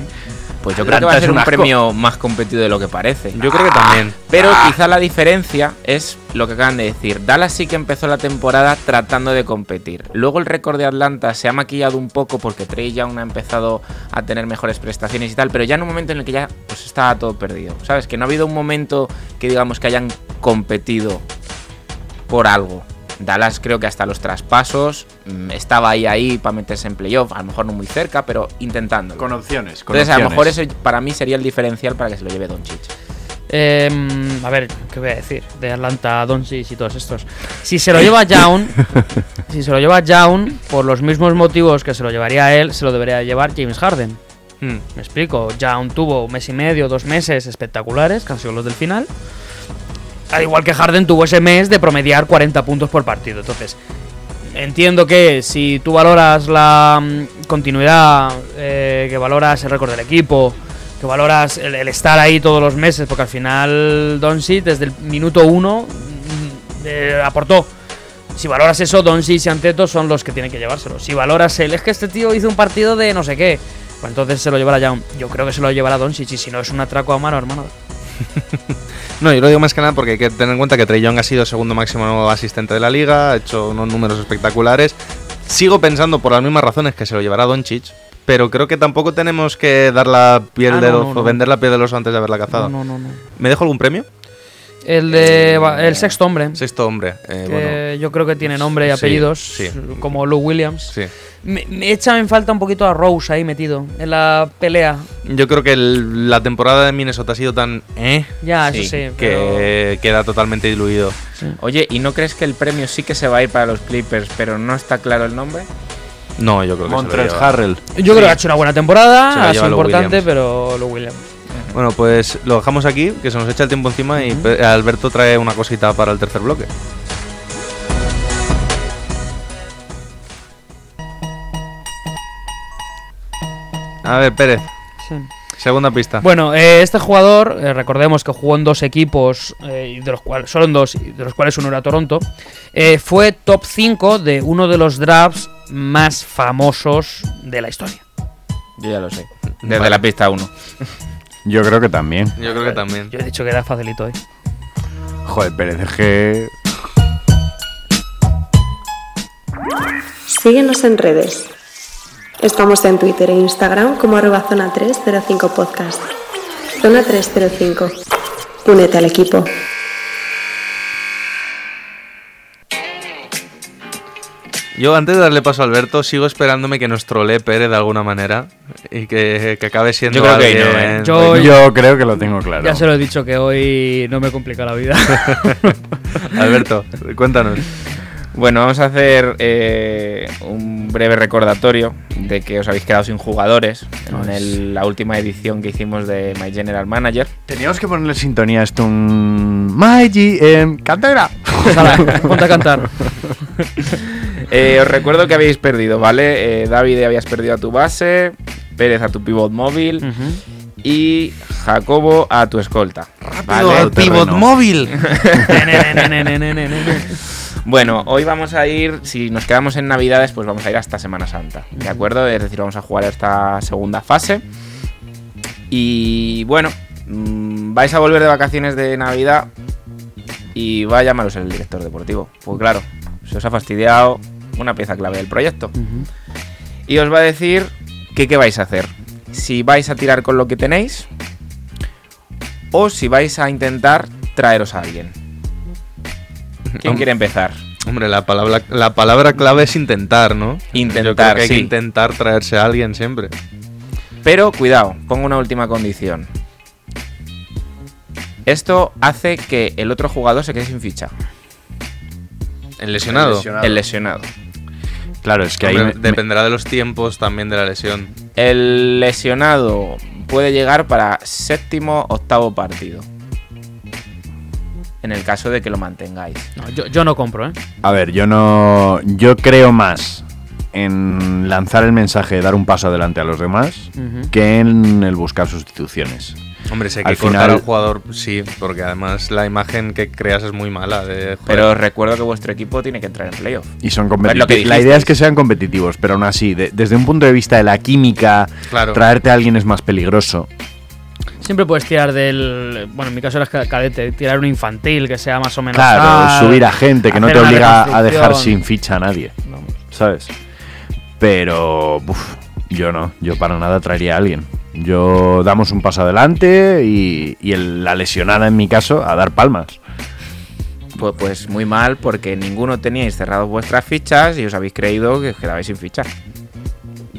Pues yo creo que va a ser un un asco. premio más competido de lo que parece. Yo creo que también. Pero quizá la diferencia es lo que acaban de decir. Dallas sí que empezó la temporada tratando de competir. Luego el récord de Atlanta se ha maquillado un poco porque Trey Young ha empezado a tener mejores prestaciones y tal, pero ya en un momento en el que ya pues estaba todo perdido. ¿Sabes? Que no ha habido un momento que digamos que hayan competido por algo. Dallas creo que hasta los traspasos mm, estaba ahí ahí para meterse en playoff, a lo mejor no muy cerca, pero intentando. Con opciones. Con Entonces a lo mejor eso para mí sería el diferencial para que se lo lleve Doncic. Em, a ver, ¿qué voy a decir? De Atlanta, Doncic y todos estos. Si se lo lleva Young, si se lo lleva Young, por los mismos motivos que se lo llevaría él, se lo debería llevar James Harden. Mm. Me explico. Young tuvo un mes y medio, dos meses espectaculares, que han sido los del final. Al igual que Harden tuvo ese mes de promediar 40 puntos por partido. Entonces, entiendo que si tú valoras la mm, continuidad, eh, que valoras el récord del equipo, que valoras el, estar ahí todos los meses, porque al final Doncic desde el minuto uno mm, aportó. Si valoras eso, Doncic y Anteto son los que tienen que llevárselo. Si valoras el, es que este tío hizo un partido de no sé qué, pues entonces se lo llevará Young. Yo creo que se lo llevará Doncic y si no es un atraco a mano, hermano. No, yo lo digo más que nada porque hay que tener en cuenta que Trey Young ha sido segundo máximo asistente de la liga, ha hecho unos números espectaculares. Sigo pensando por las mismas razones que se lo llevará Doncic, pero creo que tampoco tenemos que dar la piel Ah, del no, no. vender la piel del oso antes de haberla cazado. No, no, no. ¿Me dejo algún premio? El de va- el sexto hombre. Sexto hombre. eh, que bueno, yo creo que tiene nombre y sí, apellidos, sí. como Lou Williams. sí. Me, me echa en falta un poquito a Rose ahí metido en la pelea. Yo creo que el- la temporada de Minnesota ha sido tan eh Ya, Sí, eso sí. que queda totalmente diluido. Oye, ¿y no crees que el premio sí que se va a ir para los Clippers, pero no está claro el nombre? No, yo creo que lo lleva. Harrell. pero Yo creo que ha hecho una buena temporada, ha sido importante, Williams. pero Lou Williams. Bueno, pues lo dejamos aquí, que se nos echa el tiempo encima y Alberto trae una cosita para el tercer bloque. A ver, Pérez, segunda pista. Bueno, eh, este jugador, eh, recordemos que jugó en dos equipos, eh, de los cuales, solo en dos, y de los cuales uno era Toronto, eh, fue top 5 de uno de los drafts más famosos de la historia. Yo ya lo sé. Desde Vale. la pista 1. Yo creo que también. Yo creo que también. Yo he dicho que era facilito, ¿eh? Joder, Pérez, es que. Síguenos en redes. Estamos en Twitter e Instagram como arroba zona 305 podcast. Zona 305. Únete al equipo. Yo antes de darle paso a Alberto, sigo esperándome que nos trolee Pérez de alguna manera y que, que acabe siendo Yo creo que no, ¿eh? Yo- Yo creo que lo tengo claro. Ya se lo he dicho que hoy no me complica la vida. Alberto, cuéntanos. Bueno, vamos a hacer eh, un breve recordatorio de que os habéis quedado sin jugadores en el- la última edición que hicimos de My General Manager. Teníamos que ponerle sintonía a esto un. My GM, cantera. Ponte a cantar. Eh, os recuerdo que habéis perdido, ¿vale? Eh, David, habías perdido a tu base, Pérez a tu pivot móvil y Jacobo a tu escolta. ¿vale? al pivot móvil. Bueno, hoy vamos a ir, si nos quedamos en Navidades, pues vamos a ir hasta Semana Santa, ¿de acuerdo? Es decir, vamos a jugar esta segunda fase. Y bueno, mm, vais a volver de vacaciones de Navidad y va a llamaros el director deportivo. Pues claro, se os ha fastidiado una pieza clave del proyecto. Y os va a decir que qué vais a hacer. Si vais a tirar con lo que tenéis o si vais a intentar traeros a alguien. ¿Quién quiere empezar? Hombre, la palabra, la palabra clave es intentar, ¿no? Intentar, Yo creo que hay que sí. intentar traerse a alguien siempre. Pero cuidado, pongo una última condición. Esto hace que el otro jugador se quede sin ficha. El lesionado. El lesionado. Claro, es que ahí. Hombre, me- me- dependerá de los tiempos también de la lesión. El lesionado puede llegar para séptimo, octavo partido. En el caso de que lo mantengáis. No, yo, yo no compro, ¿eh? A ver, yo no. Yo creo más en lanzar el mensaje de dar un paso adelante a los demás que en el buscar sustituciones. Hombre, si hay que Al cortar final- al jugador, sí, porque además la imagen que creas es muy mala. De. Pero recuerdo que vuestro equipo tiene que entrar en playoff. Y son competitivos. La idea es que sean competitivos, pero aún así, de- desde un punto de vista de la química, Claro. traerte a alguien es más peligroso. Siempre puedes tirar del. Bueno, en mi caso era ca- cadete, tirar un infantil que sea más o menos. Claro, tal, subir a gente que no te obliga a dejar sin ficha a nadie, No. ¿sabes? Pero, uf, yo no, yo para nada traería a alguien. Yo damos un paso adelante y, y el- la lesionada en mi caso a dar palmas. Pues, pues muy mal, porque ninguno teníais cerrado vuestras fichas y os habéis creído que os quedabais sin fichar.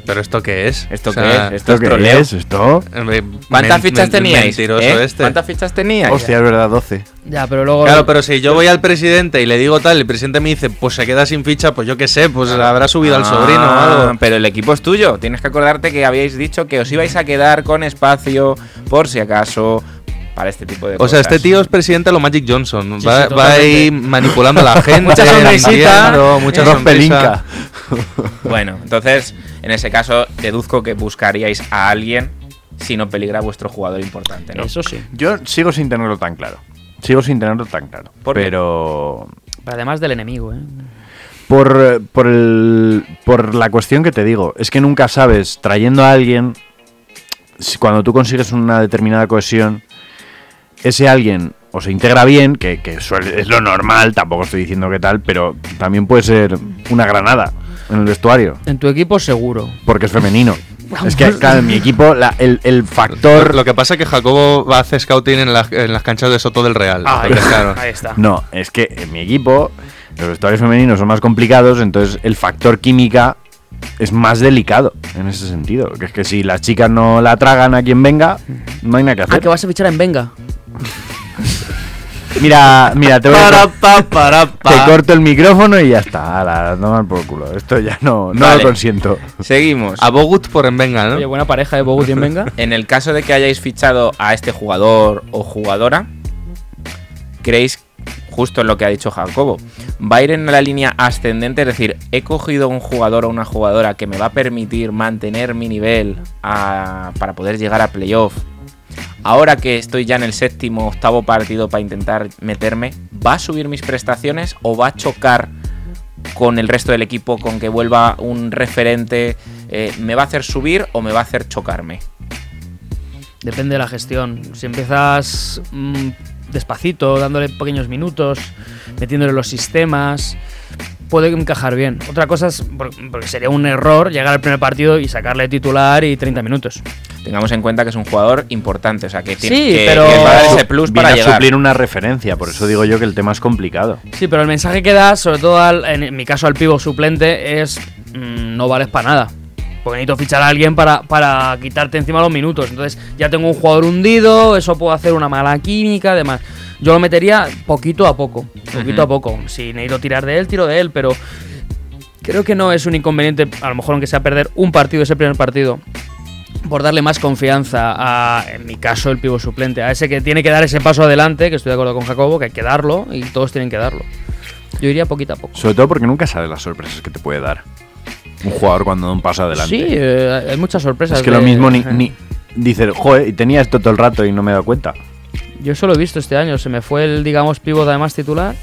¿Pero esto qué es? ¿Esto O qué es? Esto es qué troleo. es? ¿Esto? eh, ¿Cuántas fichas teníais? Mentiroso eh? este. ¿Cuántas fichas teníais? Hostia, es verdad, 12. Ya, pero luego. Claro, pero si yo voy al presidente y le digo tal, el presidente me dice, pues se queda sin ficha, pues yo qué sé, pues habrá subido al sobrino o Ah, algo. Pero el equipo es tuyo. Tienes que acordarte que habíais dicho que os ibais a quedar con espacio por si acaso para este tipo de O cosas. sea, este tío es presidente de lo Magic Johnson. Sí, va, sí, va ahí manipulando a la gente. Mucha sonrisita. mucha. Bueno, entonces, en ese caso, deduzco que buscaríais a alguien si no peligra vuestro jugador importante, ¿no? Eso sí. Yo sigo sin tenerlo tan claro. Sigo sin tenerlo tan claro. ¿Por qué? pero Pero además del enemigo, ¿eh? por, por, el, por la cuestión que te digo, es que nunca sabes, trayendo a alguien, si- cuando tú consigues una determinada cohesión, ese alguien o se integra bien, que, que suele- es lo normal, tampoco estoy diciendo que tal, pero también puede ser una granada en el vestuario, En tu equipo seguro. porque es femenino. Es que, claro, en mi equipo la- el, el factor... lo que pasa es que Jacobo va a hacer scouting en, las- en las canchas de Soto del Real. Ahí, Entonces, claro. ahí está. No, es que en mi equipo los vestuarios femeninos son más complicados, entonces el factor química es más delicado en ese sentido. Que es que si las chicas no la tragan a quien venga, no hay nada que Ah, hacer. que vas a fichar en Venga. Mira, mira, te voy a... Para, pa, para, Te corto el micrófono y ya está. Ala, tomar por culo. Esto ya no, no Vale. lo consiento. Seguimos. A Bogut por en venga, Oye, ¿no? buena pareja de Bogut y en Venga. En el caso de que hayáis fichado a este jugador o jugadora, ¿creéis, justo en lo que ha dicho Jacobo, va a ir en la línea ascendente? Es decir, he cogido un jugador o una jugadora que me va a permitir mantener mi nivel a- para poder llegar a playoff. Ahora que estoy ya en el séptimo, octavo partido para intentar meterme, ¿va a subir mis prestaciones o va a chocar con el resto del equipo, con que vuelva un referente? Eh, ¿Me va a hacer subir o me va a hacer chocarme? Depende de la gestión. Si empiezas mm, despacito, dándole pequeños minutos, metiéndole los sistemas, puede encajar bien. Otra cosa es, por- porque sería un error llegar al primer partido y sacarle titular y 30 minutos. Tengamos en cuenta que es un jugador importante, o sea, que tiene Sí, que, pero- que va a dar ese plus Viene para a llegar. suplir una referencia, por eso digo yo que el tema es complicado. Sí, pero el mensaje que das, sobre todo al- en mi caso al pivo suplente, es mm, no vales para nada. Porque necesito fichar a alguien para, para quitarte encima los minutos. Entonces ya tengo un jugador hundido, eso puedo hacer una mala química, además. Yo lo metería poquito a poco, poquito a poco. Si necesito tirar de él, tiro de él, pero creo que no es un inconveniente, a lo mejor aunque sea perder un partido, ese primer partido, por darle más confianza a, en mi caso, el pivo suplente, a ese que tiene que dar ese paso adelante, que estoy de acuerdo con Jacobo, que hay que darlo y todos tienen que darlo. Yo iría poquito a poco. Sobre todo porque nunca sabes las sorpresas que te puede dar un jugador cuando da un paso adelante. Sí, eh, hay muchas sorpresas. es que de- lo mismo ni, ni dices, joder, y tenía esto todo el rato y no me he dado cuenta. Yo eso lo he visto este año. Se me fue el, digamos, pivot además titular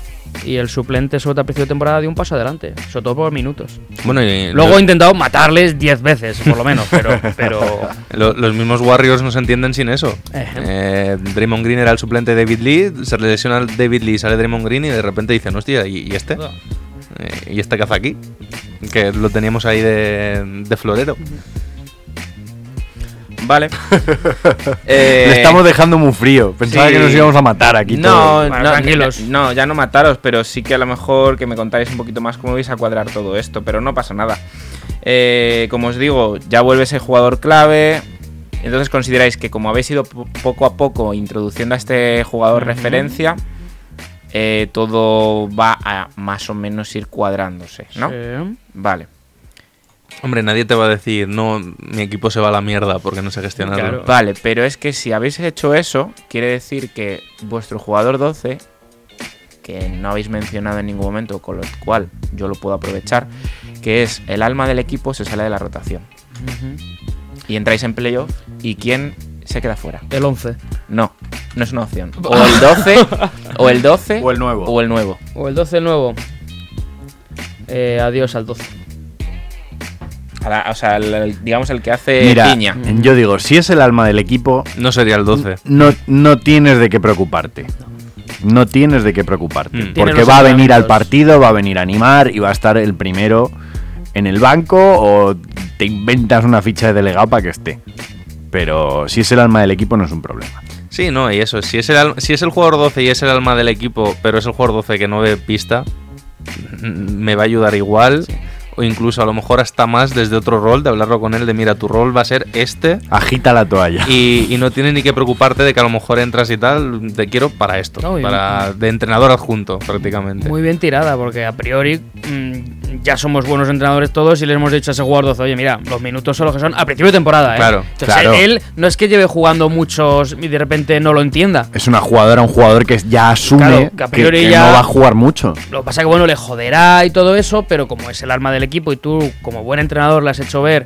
y el suplente sobre todo al principio de temporada dio un paso adelante, sobre todo por minutos. Bueno, y Luego lo- he intentado matarles 10 veces, por lo menos, pero... pero lo- los mismos Warriors no se entienden sin eso. Ejé. Eh, Draymond Green era el suplente de David Lee, se le lesiona David Lee, sale Draymond Green y de repente dicen, hostia, ¿y, y este? Eh, ¿Y este que hace aquí? Que lo teníamos ahí de, de florero. Vale. Eh, Le estamos dejando muy frío. Pensaba sí. que nos íbamos a matar aquí No. Bueno, no, tranquilos. No, ya no mataros, pero sí que a lo mejor que me contáis un poquito más cómo vais a cuadrar todo esto, pero no pasa nada. Eh, como os digo, ya vuelve ese jugador clave. Entonces consideráis que como habéis ido po- poco a poco introduciendo a este jugador referencia, eh, todo va a más o menos ir cuadrándose, ¿no? Sí. Vale. Hombre, nadie te va a decir, no, mi equipo se va a la mierda porque no sé gestionarlo. Claro. Vale, pero es que si habéis hecho eso, quiere decir que vuestro jugador 12, que no habéis mencionado en ningún momento, con lo cual yo lo puedo aprovechar, que es el alma del equipo, se sale de la rotación. Y entráis en playoff, y quién se queda fuera. El 11. No, no es una opción. O el 12, o el 12, O el nuevo. o el nuevo. O el 12 el nuevo. Eh, adiós al 12. O sea, el- el- digamos el que hace Mira, piña. yo digo, si es el alma del equipo, No sería el 12. no, no tienes de qué preocuparte. No tienes de qué preocuparte. Mm. Porque va a venir al partido, va a venir a animar y va a estar el primero en el banco o te inventas una ficha de delegado para que esté. Pero si es el alma del equipo no es un problema. Sí, no, y eso, si es, el, si es el jugador 12 y es el alma del equipo, pero es el jugador 12 que no ve pista, mm, me va a ayudar igual. O incluso a lo mejor hasta más desde otro rol, de hablarlo con él, de mira, tu rol va a ser este. Agita la toalla. Y, y no tienes ni que preocuparte de que a lo mejor entras y tal, te quiero para esto, No, para de entrenador adjunto prácticamente. Muy bien tirada, porque a priori mm, ya somos buenos entrenadores todos y le hemos dicho a ese jugador 12, oye, mira, los minutos son los que son a principio de temporada, ¿eh? Claro, Entonces, claro. Él no es que lleve jugando muchos y de repente no lo entienda. Es una jugadora, un jugador que ya asume Claro, que a priori que ya- no va a jugar mucho. Lo que pasa es que, bueno, le joderá y todo eso, pero como es el alma del equipo y tú, como buen entrenador, le has hecho ver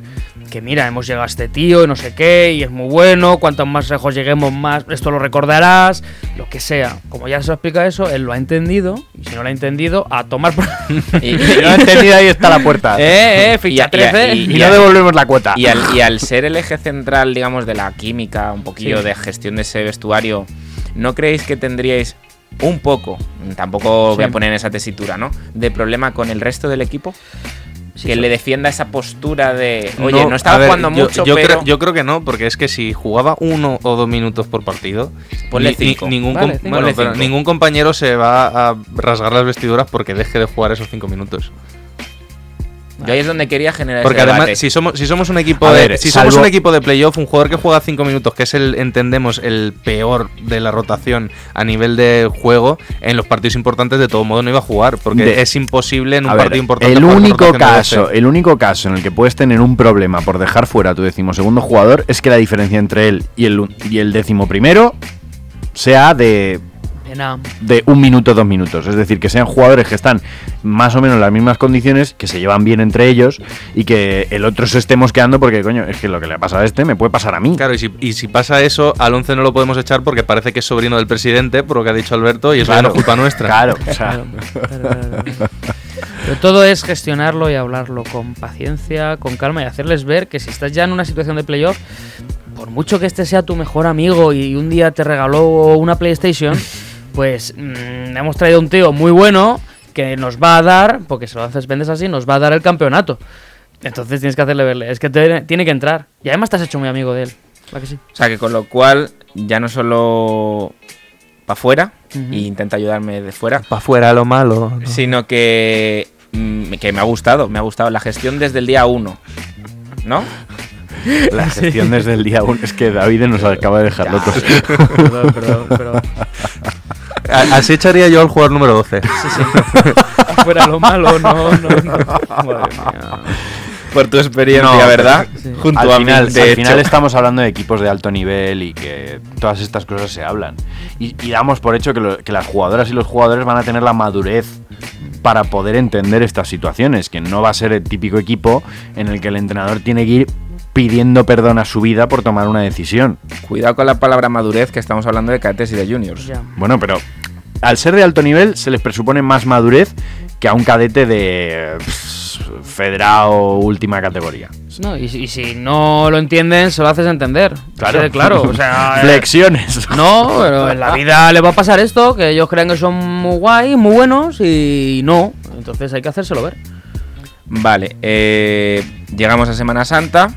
que, mira, hemos llegado a este tío y no sé qué, y es muy bueno, cuanto más lejos lleguemos, más esto lo recordarás, lo que sea. Como ya se lo explica eso, él lo ha entendido, y si no lo ha entendido, a tomar por... Y, Si no ha entendido, ahí está la puerta. eh, eh, ficha Y a- y a- 13. y- Y no devolvemos la cuota. y al, y al ser el eje central, digamos, de la química, un poquillo Sí. de gestión de ese vestuario, ¿no creéis que tendríais un poco, tampoco voy a poner en esa tesitura, ¿no? De problema con el resto del equipo? Sí, que sí. le defienda esa postura de, oye, no, estaba ver, jugando yo- mucho, yo pero... Creo, yo creo que no, porque es que si jugaba uno o dos minutos por partido, Ponle ni- cinco. ningún, Vale, com- cinco. bueno, Ponle pero cinco. ningún compañero se va a rasgar las vestiduras porque deje de jugar esos cinco minutos. Yo ahí es donde quería generar Porque ese además, debate. si somos, si somos un equipo A de, ver, si somos un equipo de playoff, un jugador que juega cinco minutos, que es el, entendemos, el peor de la rotación a nivel de juego, en los partidos importantes de todo modo no iba a jugar, porque De- es imposible en un A ver, partido importante. el único caso, 12. el único caso en el que puedes tener un problema por dejar fuera a tu decimosegundo jugador es que la diferencia entre él y el, y el décimo primero sea de, Pena. de un minuto, dos minutos. Es decir, que sean jugadores que están más o menos en las mismas condiciones, que se llevan bien entre ellos y que el otro se esté mosqueando porque, coño, es que lo que le ha pasado a este me puede pasar a mí. Claro, y si, y si pasa eso, al 11 no lo podemos echar porque parece que es sobrino del presidente, por lo que ha dicho Alberto, y eso ya no es culpa nuestra. Claro, o sea, Claro, claro, claro, claro. Pero todo es gestionarlo y hablarlo con paciencia, con calma y hacerles ver que si estás ya en una situación de playoff, por mucho que este sea tu mejor amigo y un día te regaló una PlayStation, pues mm, hemos traído un tío muy bueno que nos va a dar, porque se lo haces vendes así, nos va a dar el campeonato. Entonces tienes que hacerle verle, es que te- tiene que entrar. Y además te has hecho muy amigo de él. ¿Va que sí? O sea, que con lo cual, ya no solo para afuera, e intenta ayudarme de fuera, Para afuera lo malo. ¿no? sino que, mm, que me ha gustado, me ha gustado la gestión desde el día uno, ¿no? la gestión desde el día uno es que David nos acaba de dejar locos. Perdón, perdón, perdón. Así echaría yo al jugador número 12. Fuera lo malo, no, no, no. Madre mía. Por tu experiencia, No, ¿verdad? sí. Junto al a final, mí, de al hecho. final estamos hablando de equipos de alto nivel y que todas estas cosas se hablan. Y, y damos por hecho que, lo- que las jugadoras y los jugadores van a tener la madurez para poder entender estas situaciones, que no va a ser el típico equipo en el que el entrenador tiene que ir pidiendo perdón a su vida por tomar una decisión. Cuidado con la palabra madurez, que estamos hablando de cadetes y de juniors. Bueno, pero al ser de alto nivel se les presupone más madurez que a un cadete de pff, federado última categoría. No, y, si- y si no lo entienden, se lo haces entender. Claro. Claro. O sea, eh, Flexiones. No, pero en la vida le va a pasar esto, que ellos creen que son muy guay, muy buenos y no. Entonces hay que hacérselo ver. Vale, eh, llegamos a Semana Santa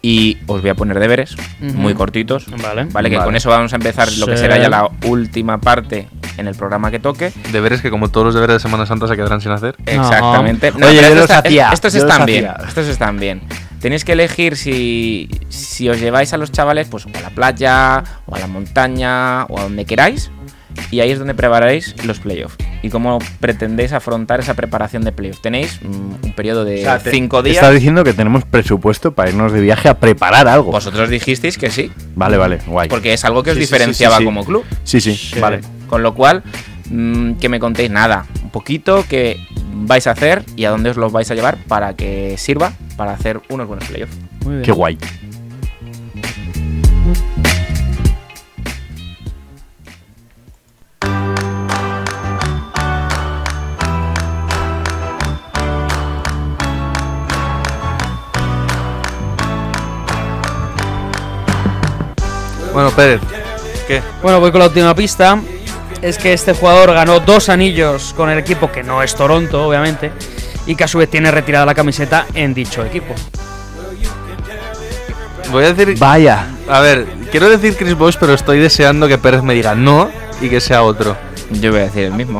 y os voy a poner deberes muy cortitos. Vale. Vale, que Vale. con eso vamos a empezar lo que Sí. será ya la última parte en el programa que toque. Deberes que como todos los deberes de Semana Santa se quedarán sin hacer. Exactamente. Oye, yo estos los está- hacía, Estos yo los están bien. hacía. Estos están bien. Tenéis que elegir si, si os lleváis a los chavales pues o a la playa, o a la montaña, o a donde queráis. Y ahí es donde prepararéis los playoffs. Y cómo pretendéis afrontar esa preparación de playoffs. Tenéis mm, un periodo de O sea, cinco días. Estás diciendo que tenemos presupuesto para irnos de viaje a preparar algo. Vosotros dijisteis que sí, Vale, vale, guay. porque es algo que os Sí, sí, sí, diferenciaba sí, sí. como club. Sí, sí, vale. Con lo cual, mm, que me contéis nada, un poquito que vais a hacer y a dónde os los vais a llevar para que sirva para hacer unos buenos playoffs. Muy bien. Qué guay. Bueno, Pérez, ¿qué? Bueno, voy con la última pista. Es que este jugador ganó dos anillos con el equipo que no es Toronto, obviamente, y que a su vez tiene retirada la camiseta en dicho equipo. Voy a decir. Vaya. A ver, quiero decir Chris Bosh, pero estoy deseando que Pérez me diga no y que sea otro. Yo voy a decir el mismo.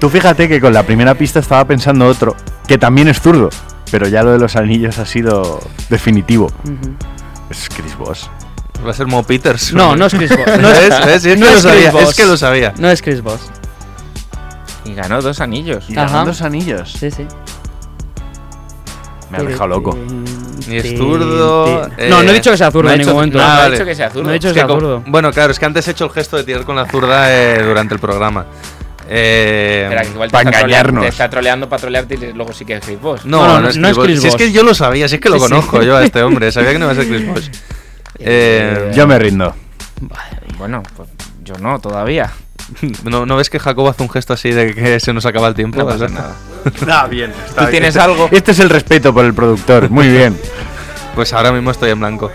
Tú fíjate que con la primera pista estaba pensando otro, que también es zurdo, pero ya lo de los anillos ha sido definitivo. Es Chris Bosh. Va a ser Mo Peters. No, no es Chris Bosh. No ¿Ves? es, ¿Ves? Es no que lo es Chris sabía, es que lo sabía. No es Chris Bosh. Y ganó dos anillos. Y Ajá. ganó dos anillos. Sí, sí. Me ha dejado loco. Ni es zurdo. eh, No, no he dicho que sea zurdo no he en ningún dicho- momento. Ah, No vale. dicho que sea zurdo. No he dicho Es que que sea co- zurdo. Bueno, claro, es que antes he hecho el gesto de tirar con la zurda eh, durante el programa. Eh, Espera, que igual te pa' está, troleando, engañarnos. te está troleando para trolearte y luego sí que es Chris Bosh. no, No, no, no, es no Chris es Bosh. Si es que yo lo sabía, si es que lo Sí, sí. conozco yo a este hombre. Sabía que no iba a ser Chris Bosh. Eh, Yo me rindo. Bueno, pues yo no, todavía. ¿no, ¿No ves que Jacob hace un gesto así de que se nos acaba el tiempo? No pasa nada. Está bien. ¿Tú tienes algo? Este es el respeto por el productor. Muy bien. Pues ahora mismo estoy en blanco.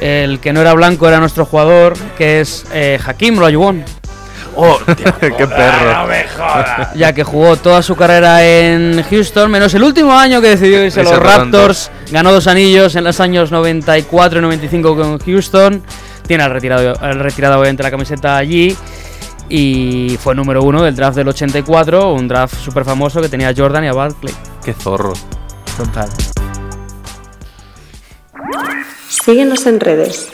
El que no era blanco era nuestro jugador, que es eh, Hakim Olajuwon. Qué perro. ya que jugó toda su carrera en Houston, menos el último año que decidió irse a los. Raptors. Ganó dos anillos en los años 94 y 95 con Houston. Tiene el retirado, el retirado obviamente la camiseta allí. Y fue número uno del draft del 84, un draft súper famoso que tenía a Jordan y a Barkley. Qué zorro. Total. Síguenos en redes.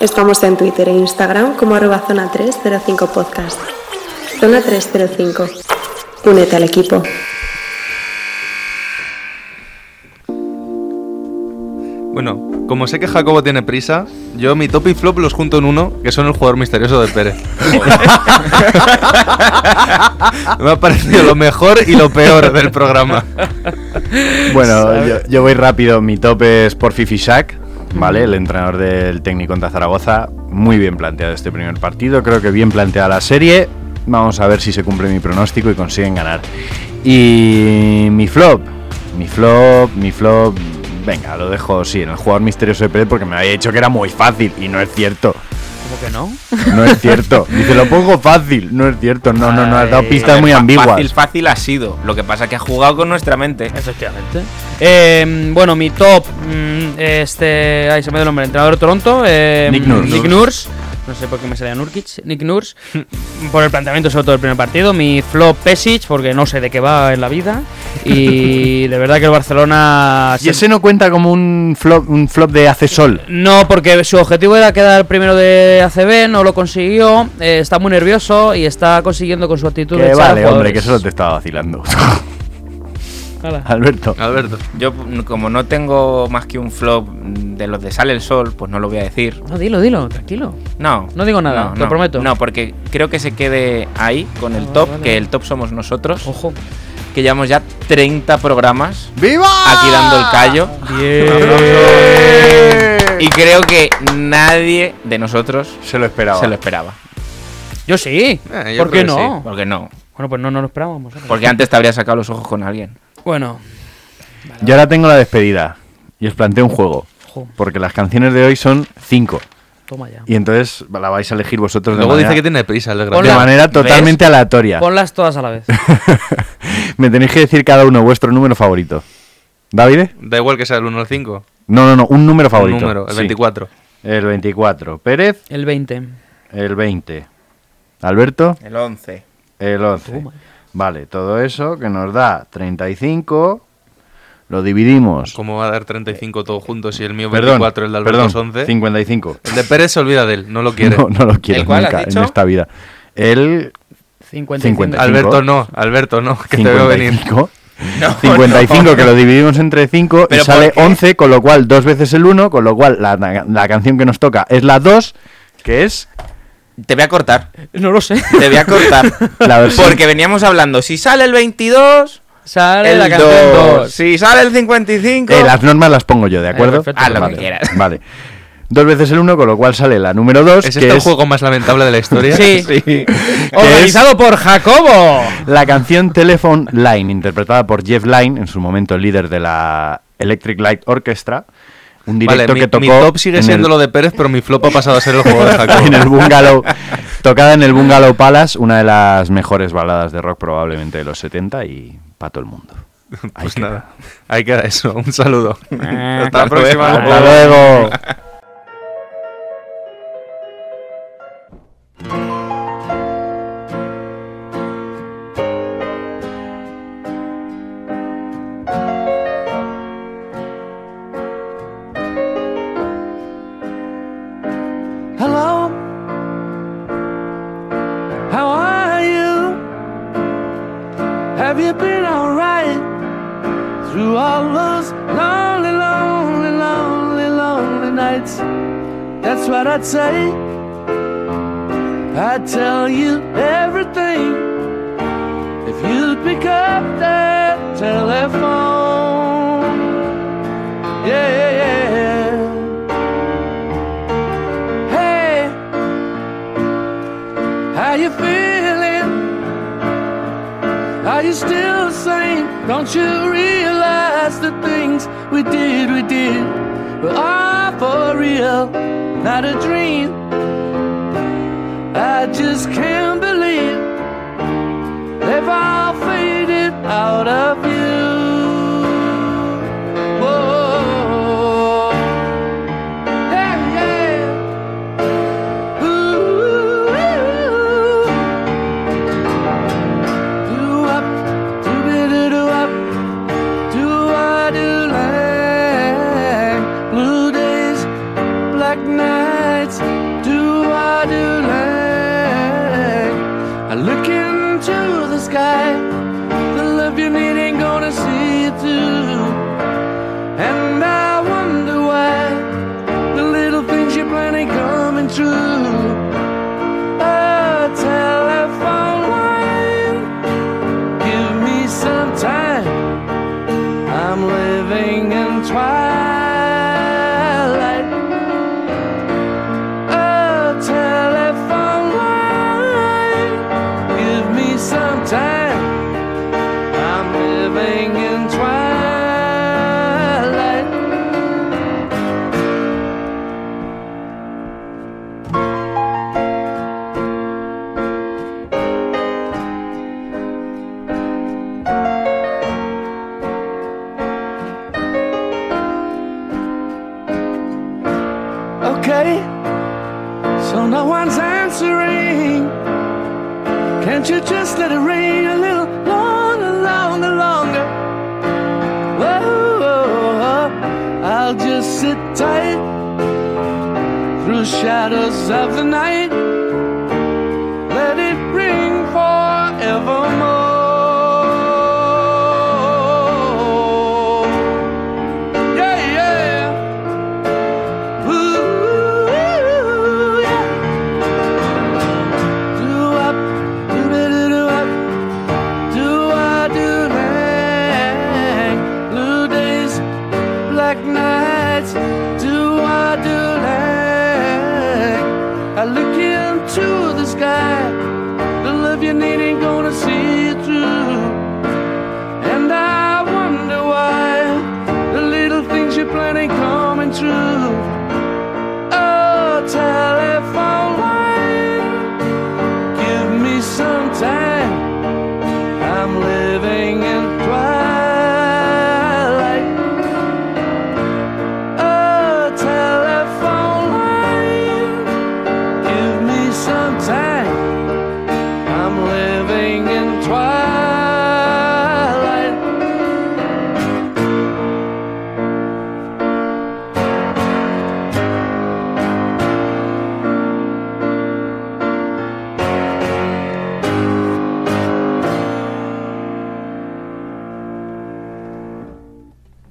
Estamos en Twitter e Instagram como arroba zona 305 podcast. Zona 305. Únete al equipo. Bueno, como sé que Jacobo tiene prisa, yo mi top y flop los junto en uno, que son el jugador misterioso de Pérez. Me ha parecido lo mejor y lo peor del programa. Bueno, yo, yo voy rápido. Mi top es por Fifi Shack, ¿vale? El entrenador del técnico contra Zaragoza. Muy bien planteado este primer partido. Creo que bien planteada la serie. Vamos a ver si se cumple mi pronóstico y consiguen ganar. Y mi flop. Mi flop, mi flop. Venga, lo dejo sí, en el jugador misterioso de Pérez porque me había dicho que era muy fácil y no es cierto. ¿Cómo que no? No es cierto. Dice, lo pongo fácil. No es cierto. No, no, no. Has dado pistas ver, muy ambiguas. Fácil, fácil ha sido. Lo que pasa es que ha jugado con nuestra mente. Efectivamente. Eh, bueno, mi top, mm, este, ay, se me dio el nombre, entrenador de Toronto, eh, Nick Nurse. Nick Nurse. No sé por qué me salía Nurkic, Nick Nurse. por el planteamiento sobre todo del primer partido. Mi flop Pesic, porque no sé de qué va en la vida. Y de verdad que el Barcelona... Y se- ese no cuenta como un flop, un flop de hace sol. No, porque su objetivo era quedar primero de ACB, no lo consiguió. eh, está muy nervioso y está consiguiendo con su actitud Que vale, hombre, que solo te estaba vacilando. Alberto. Alberto. Yo, como no tengo más que un flop de los de Sale el Sol, pues no lo voy a decir. No, dilo, dilo, tranquilo. No. No digo nada, te lo prometo. No, porque creo que se quede ahí con el Ah, top, vale. que el top somos nosotros. Ojo. Que llevamos ya 30 programas ¡Viva! aquí dando el callo. Y creo que nadie de nosotros Se lo esperaba. se lo esperaba. Yo sí. Eh, yo ¿Por qué no? Porque no. Bueno, pues no, no lo esperábamos. ¿eh? Porque antes te habría sacado los ojos con alguien. Bueno, Yo ahora tengo la despedida. Y os planteo un juego. ojo, Porque las canciones de hoy son cinco. toma ya. Y entonces la vais a elegir vosotros de Luego manera, dice que tiene prisa el de manera totalmente aleatoria. Ponlas todas a la vez. Me tenéis que decir cada uno vuestro número favorito. ¿David? Da igual que sea el 1 o el 5. No, no, no, un número favorito. Un número, el Sí. 24. El 24. Pérez, El 20. el 20. Alberto, El 11. el 11. Toma. Vale, todo eso que nos da 35. Lo dividimos. ¿Cómo va a dar 35 todos juntos y el mío Perdón, 24, el de Alberto perdón, es 11? 55. El de Pérez se olvida de él, no lo quiere. No, no lo quiero ¿El cuál has nunca en esta vida. El 55. 50. Alberto no, Alberto no, que te veo venir. 55. 55 que lo dividimos entre 5 y ¿Pero sale por qué? 11, con lo cual dos veces el 1, con lo cual la, la canción que nos toca es la 2, que es Te voy a cortar. No lo sé. Te voy a cortar. la versión. Porque veníamos hablando, si sale el 22, Sale el la canción 2. 2. Si sale el 55... Eh, las normas las pongo yo, ¿de acuerdo? perfecto, Haz lo que vale, quieras. Vale. dos veces el 1, con lo cual sale la número 2. ¿Es que este el es juego más lamentable de la historia? Sí. que Organizado por Jacobo. la canción Telephone Line, interpretada por Jeff Lynne, en su momento líder de la Electric Light Orchestra. Un Vale, directo mi, que tocó mi top sigue en siendo el- lo de Pérez, pero mi flop ha pasado a ser el juego de Jacobo. en el Bungalow, tocada en el Bungalow Palace, una de las mejores baladas de rock probablemente de los 70 y para todo el mundo. Ahí Pues queda. nada, ahí queda eso. Un saludo. Eh, Hasta la próxima. Hasta luego. That's what I'd say. I'd tell you everything if you'd pick up that telephone. Yeah, yeah, yeah. Hey, how you feeling? Are you still same? Don't you realize the things we did, we did were all for real, not a dream? I just can't believe they've all faded out of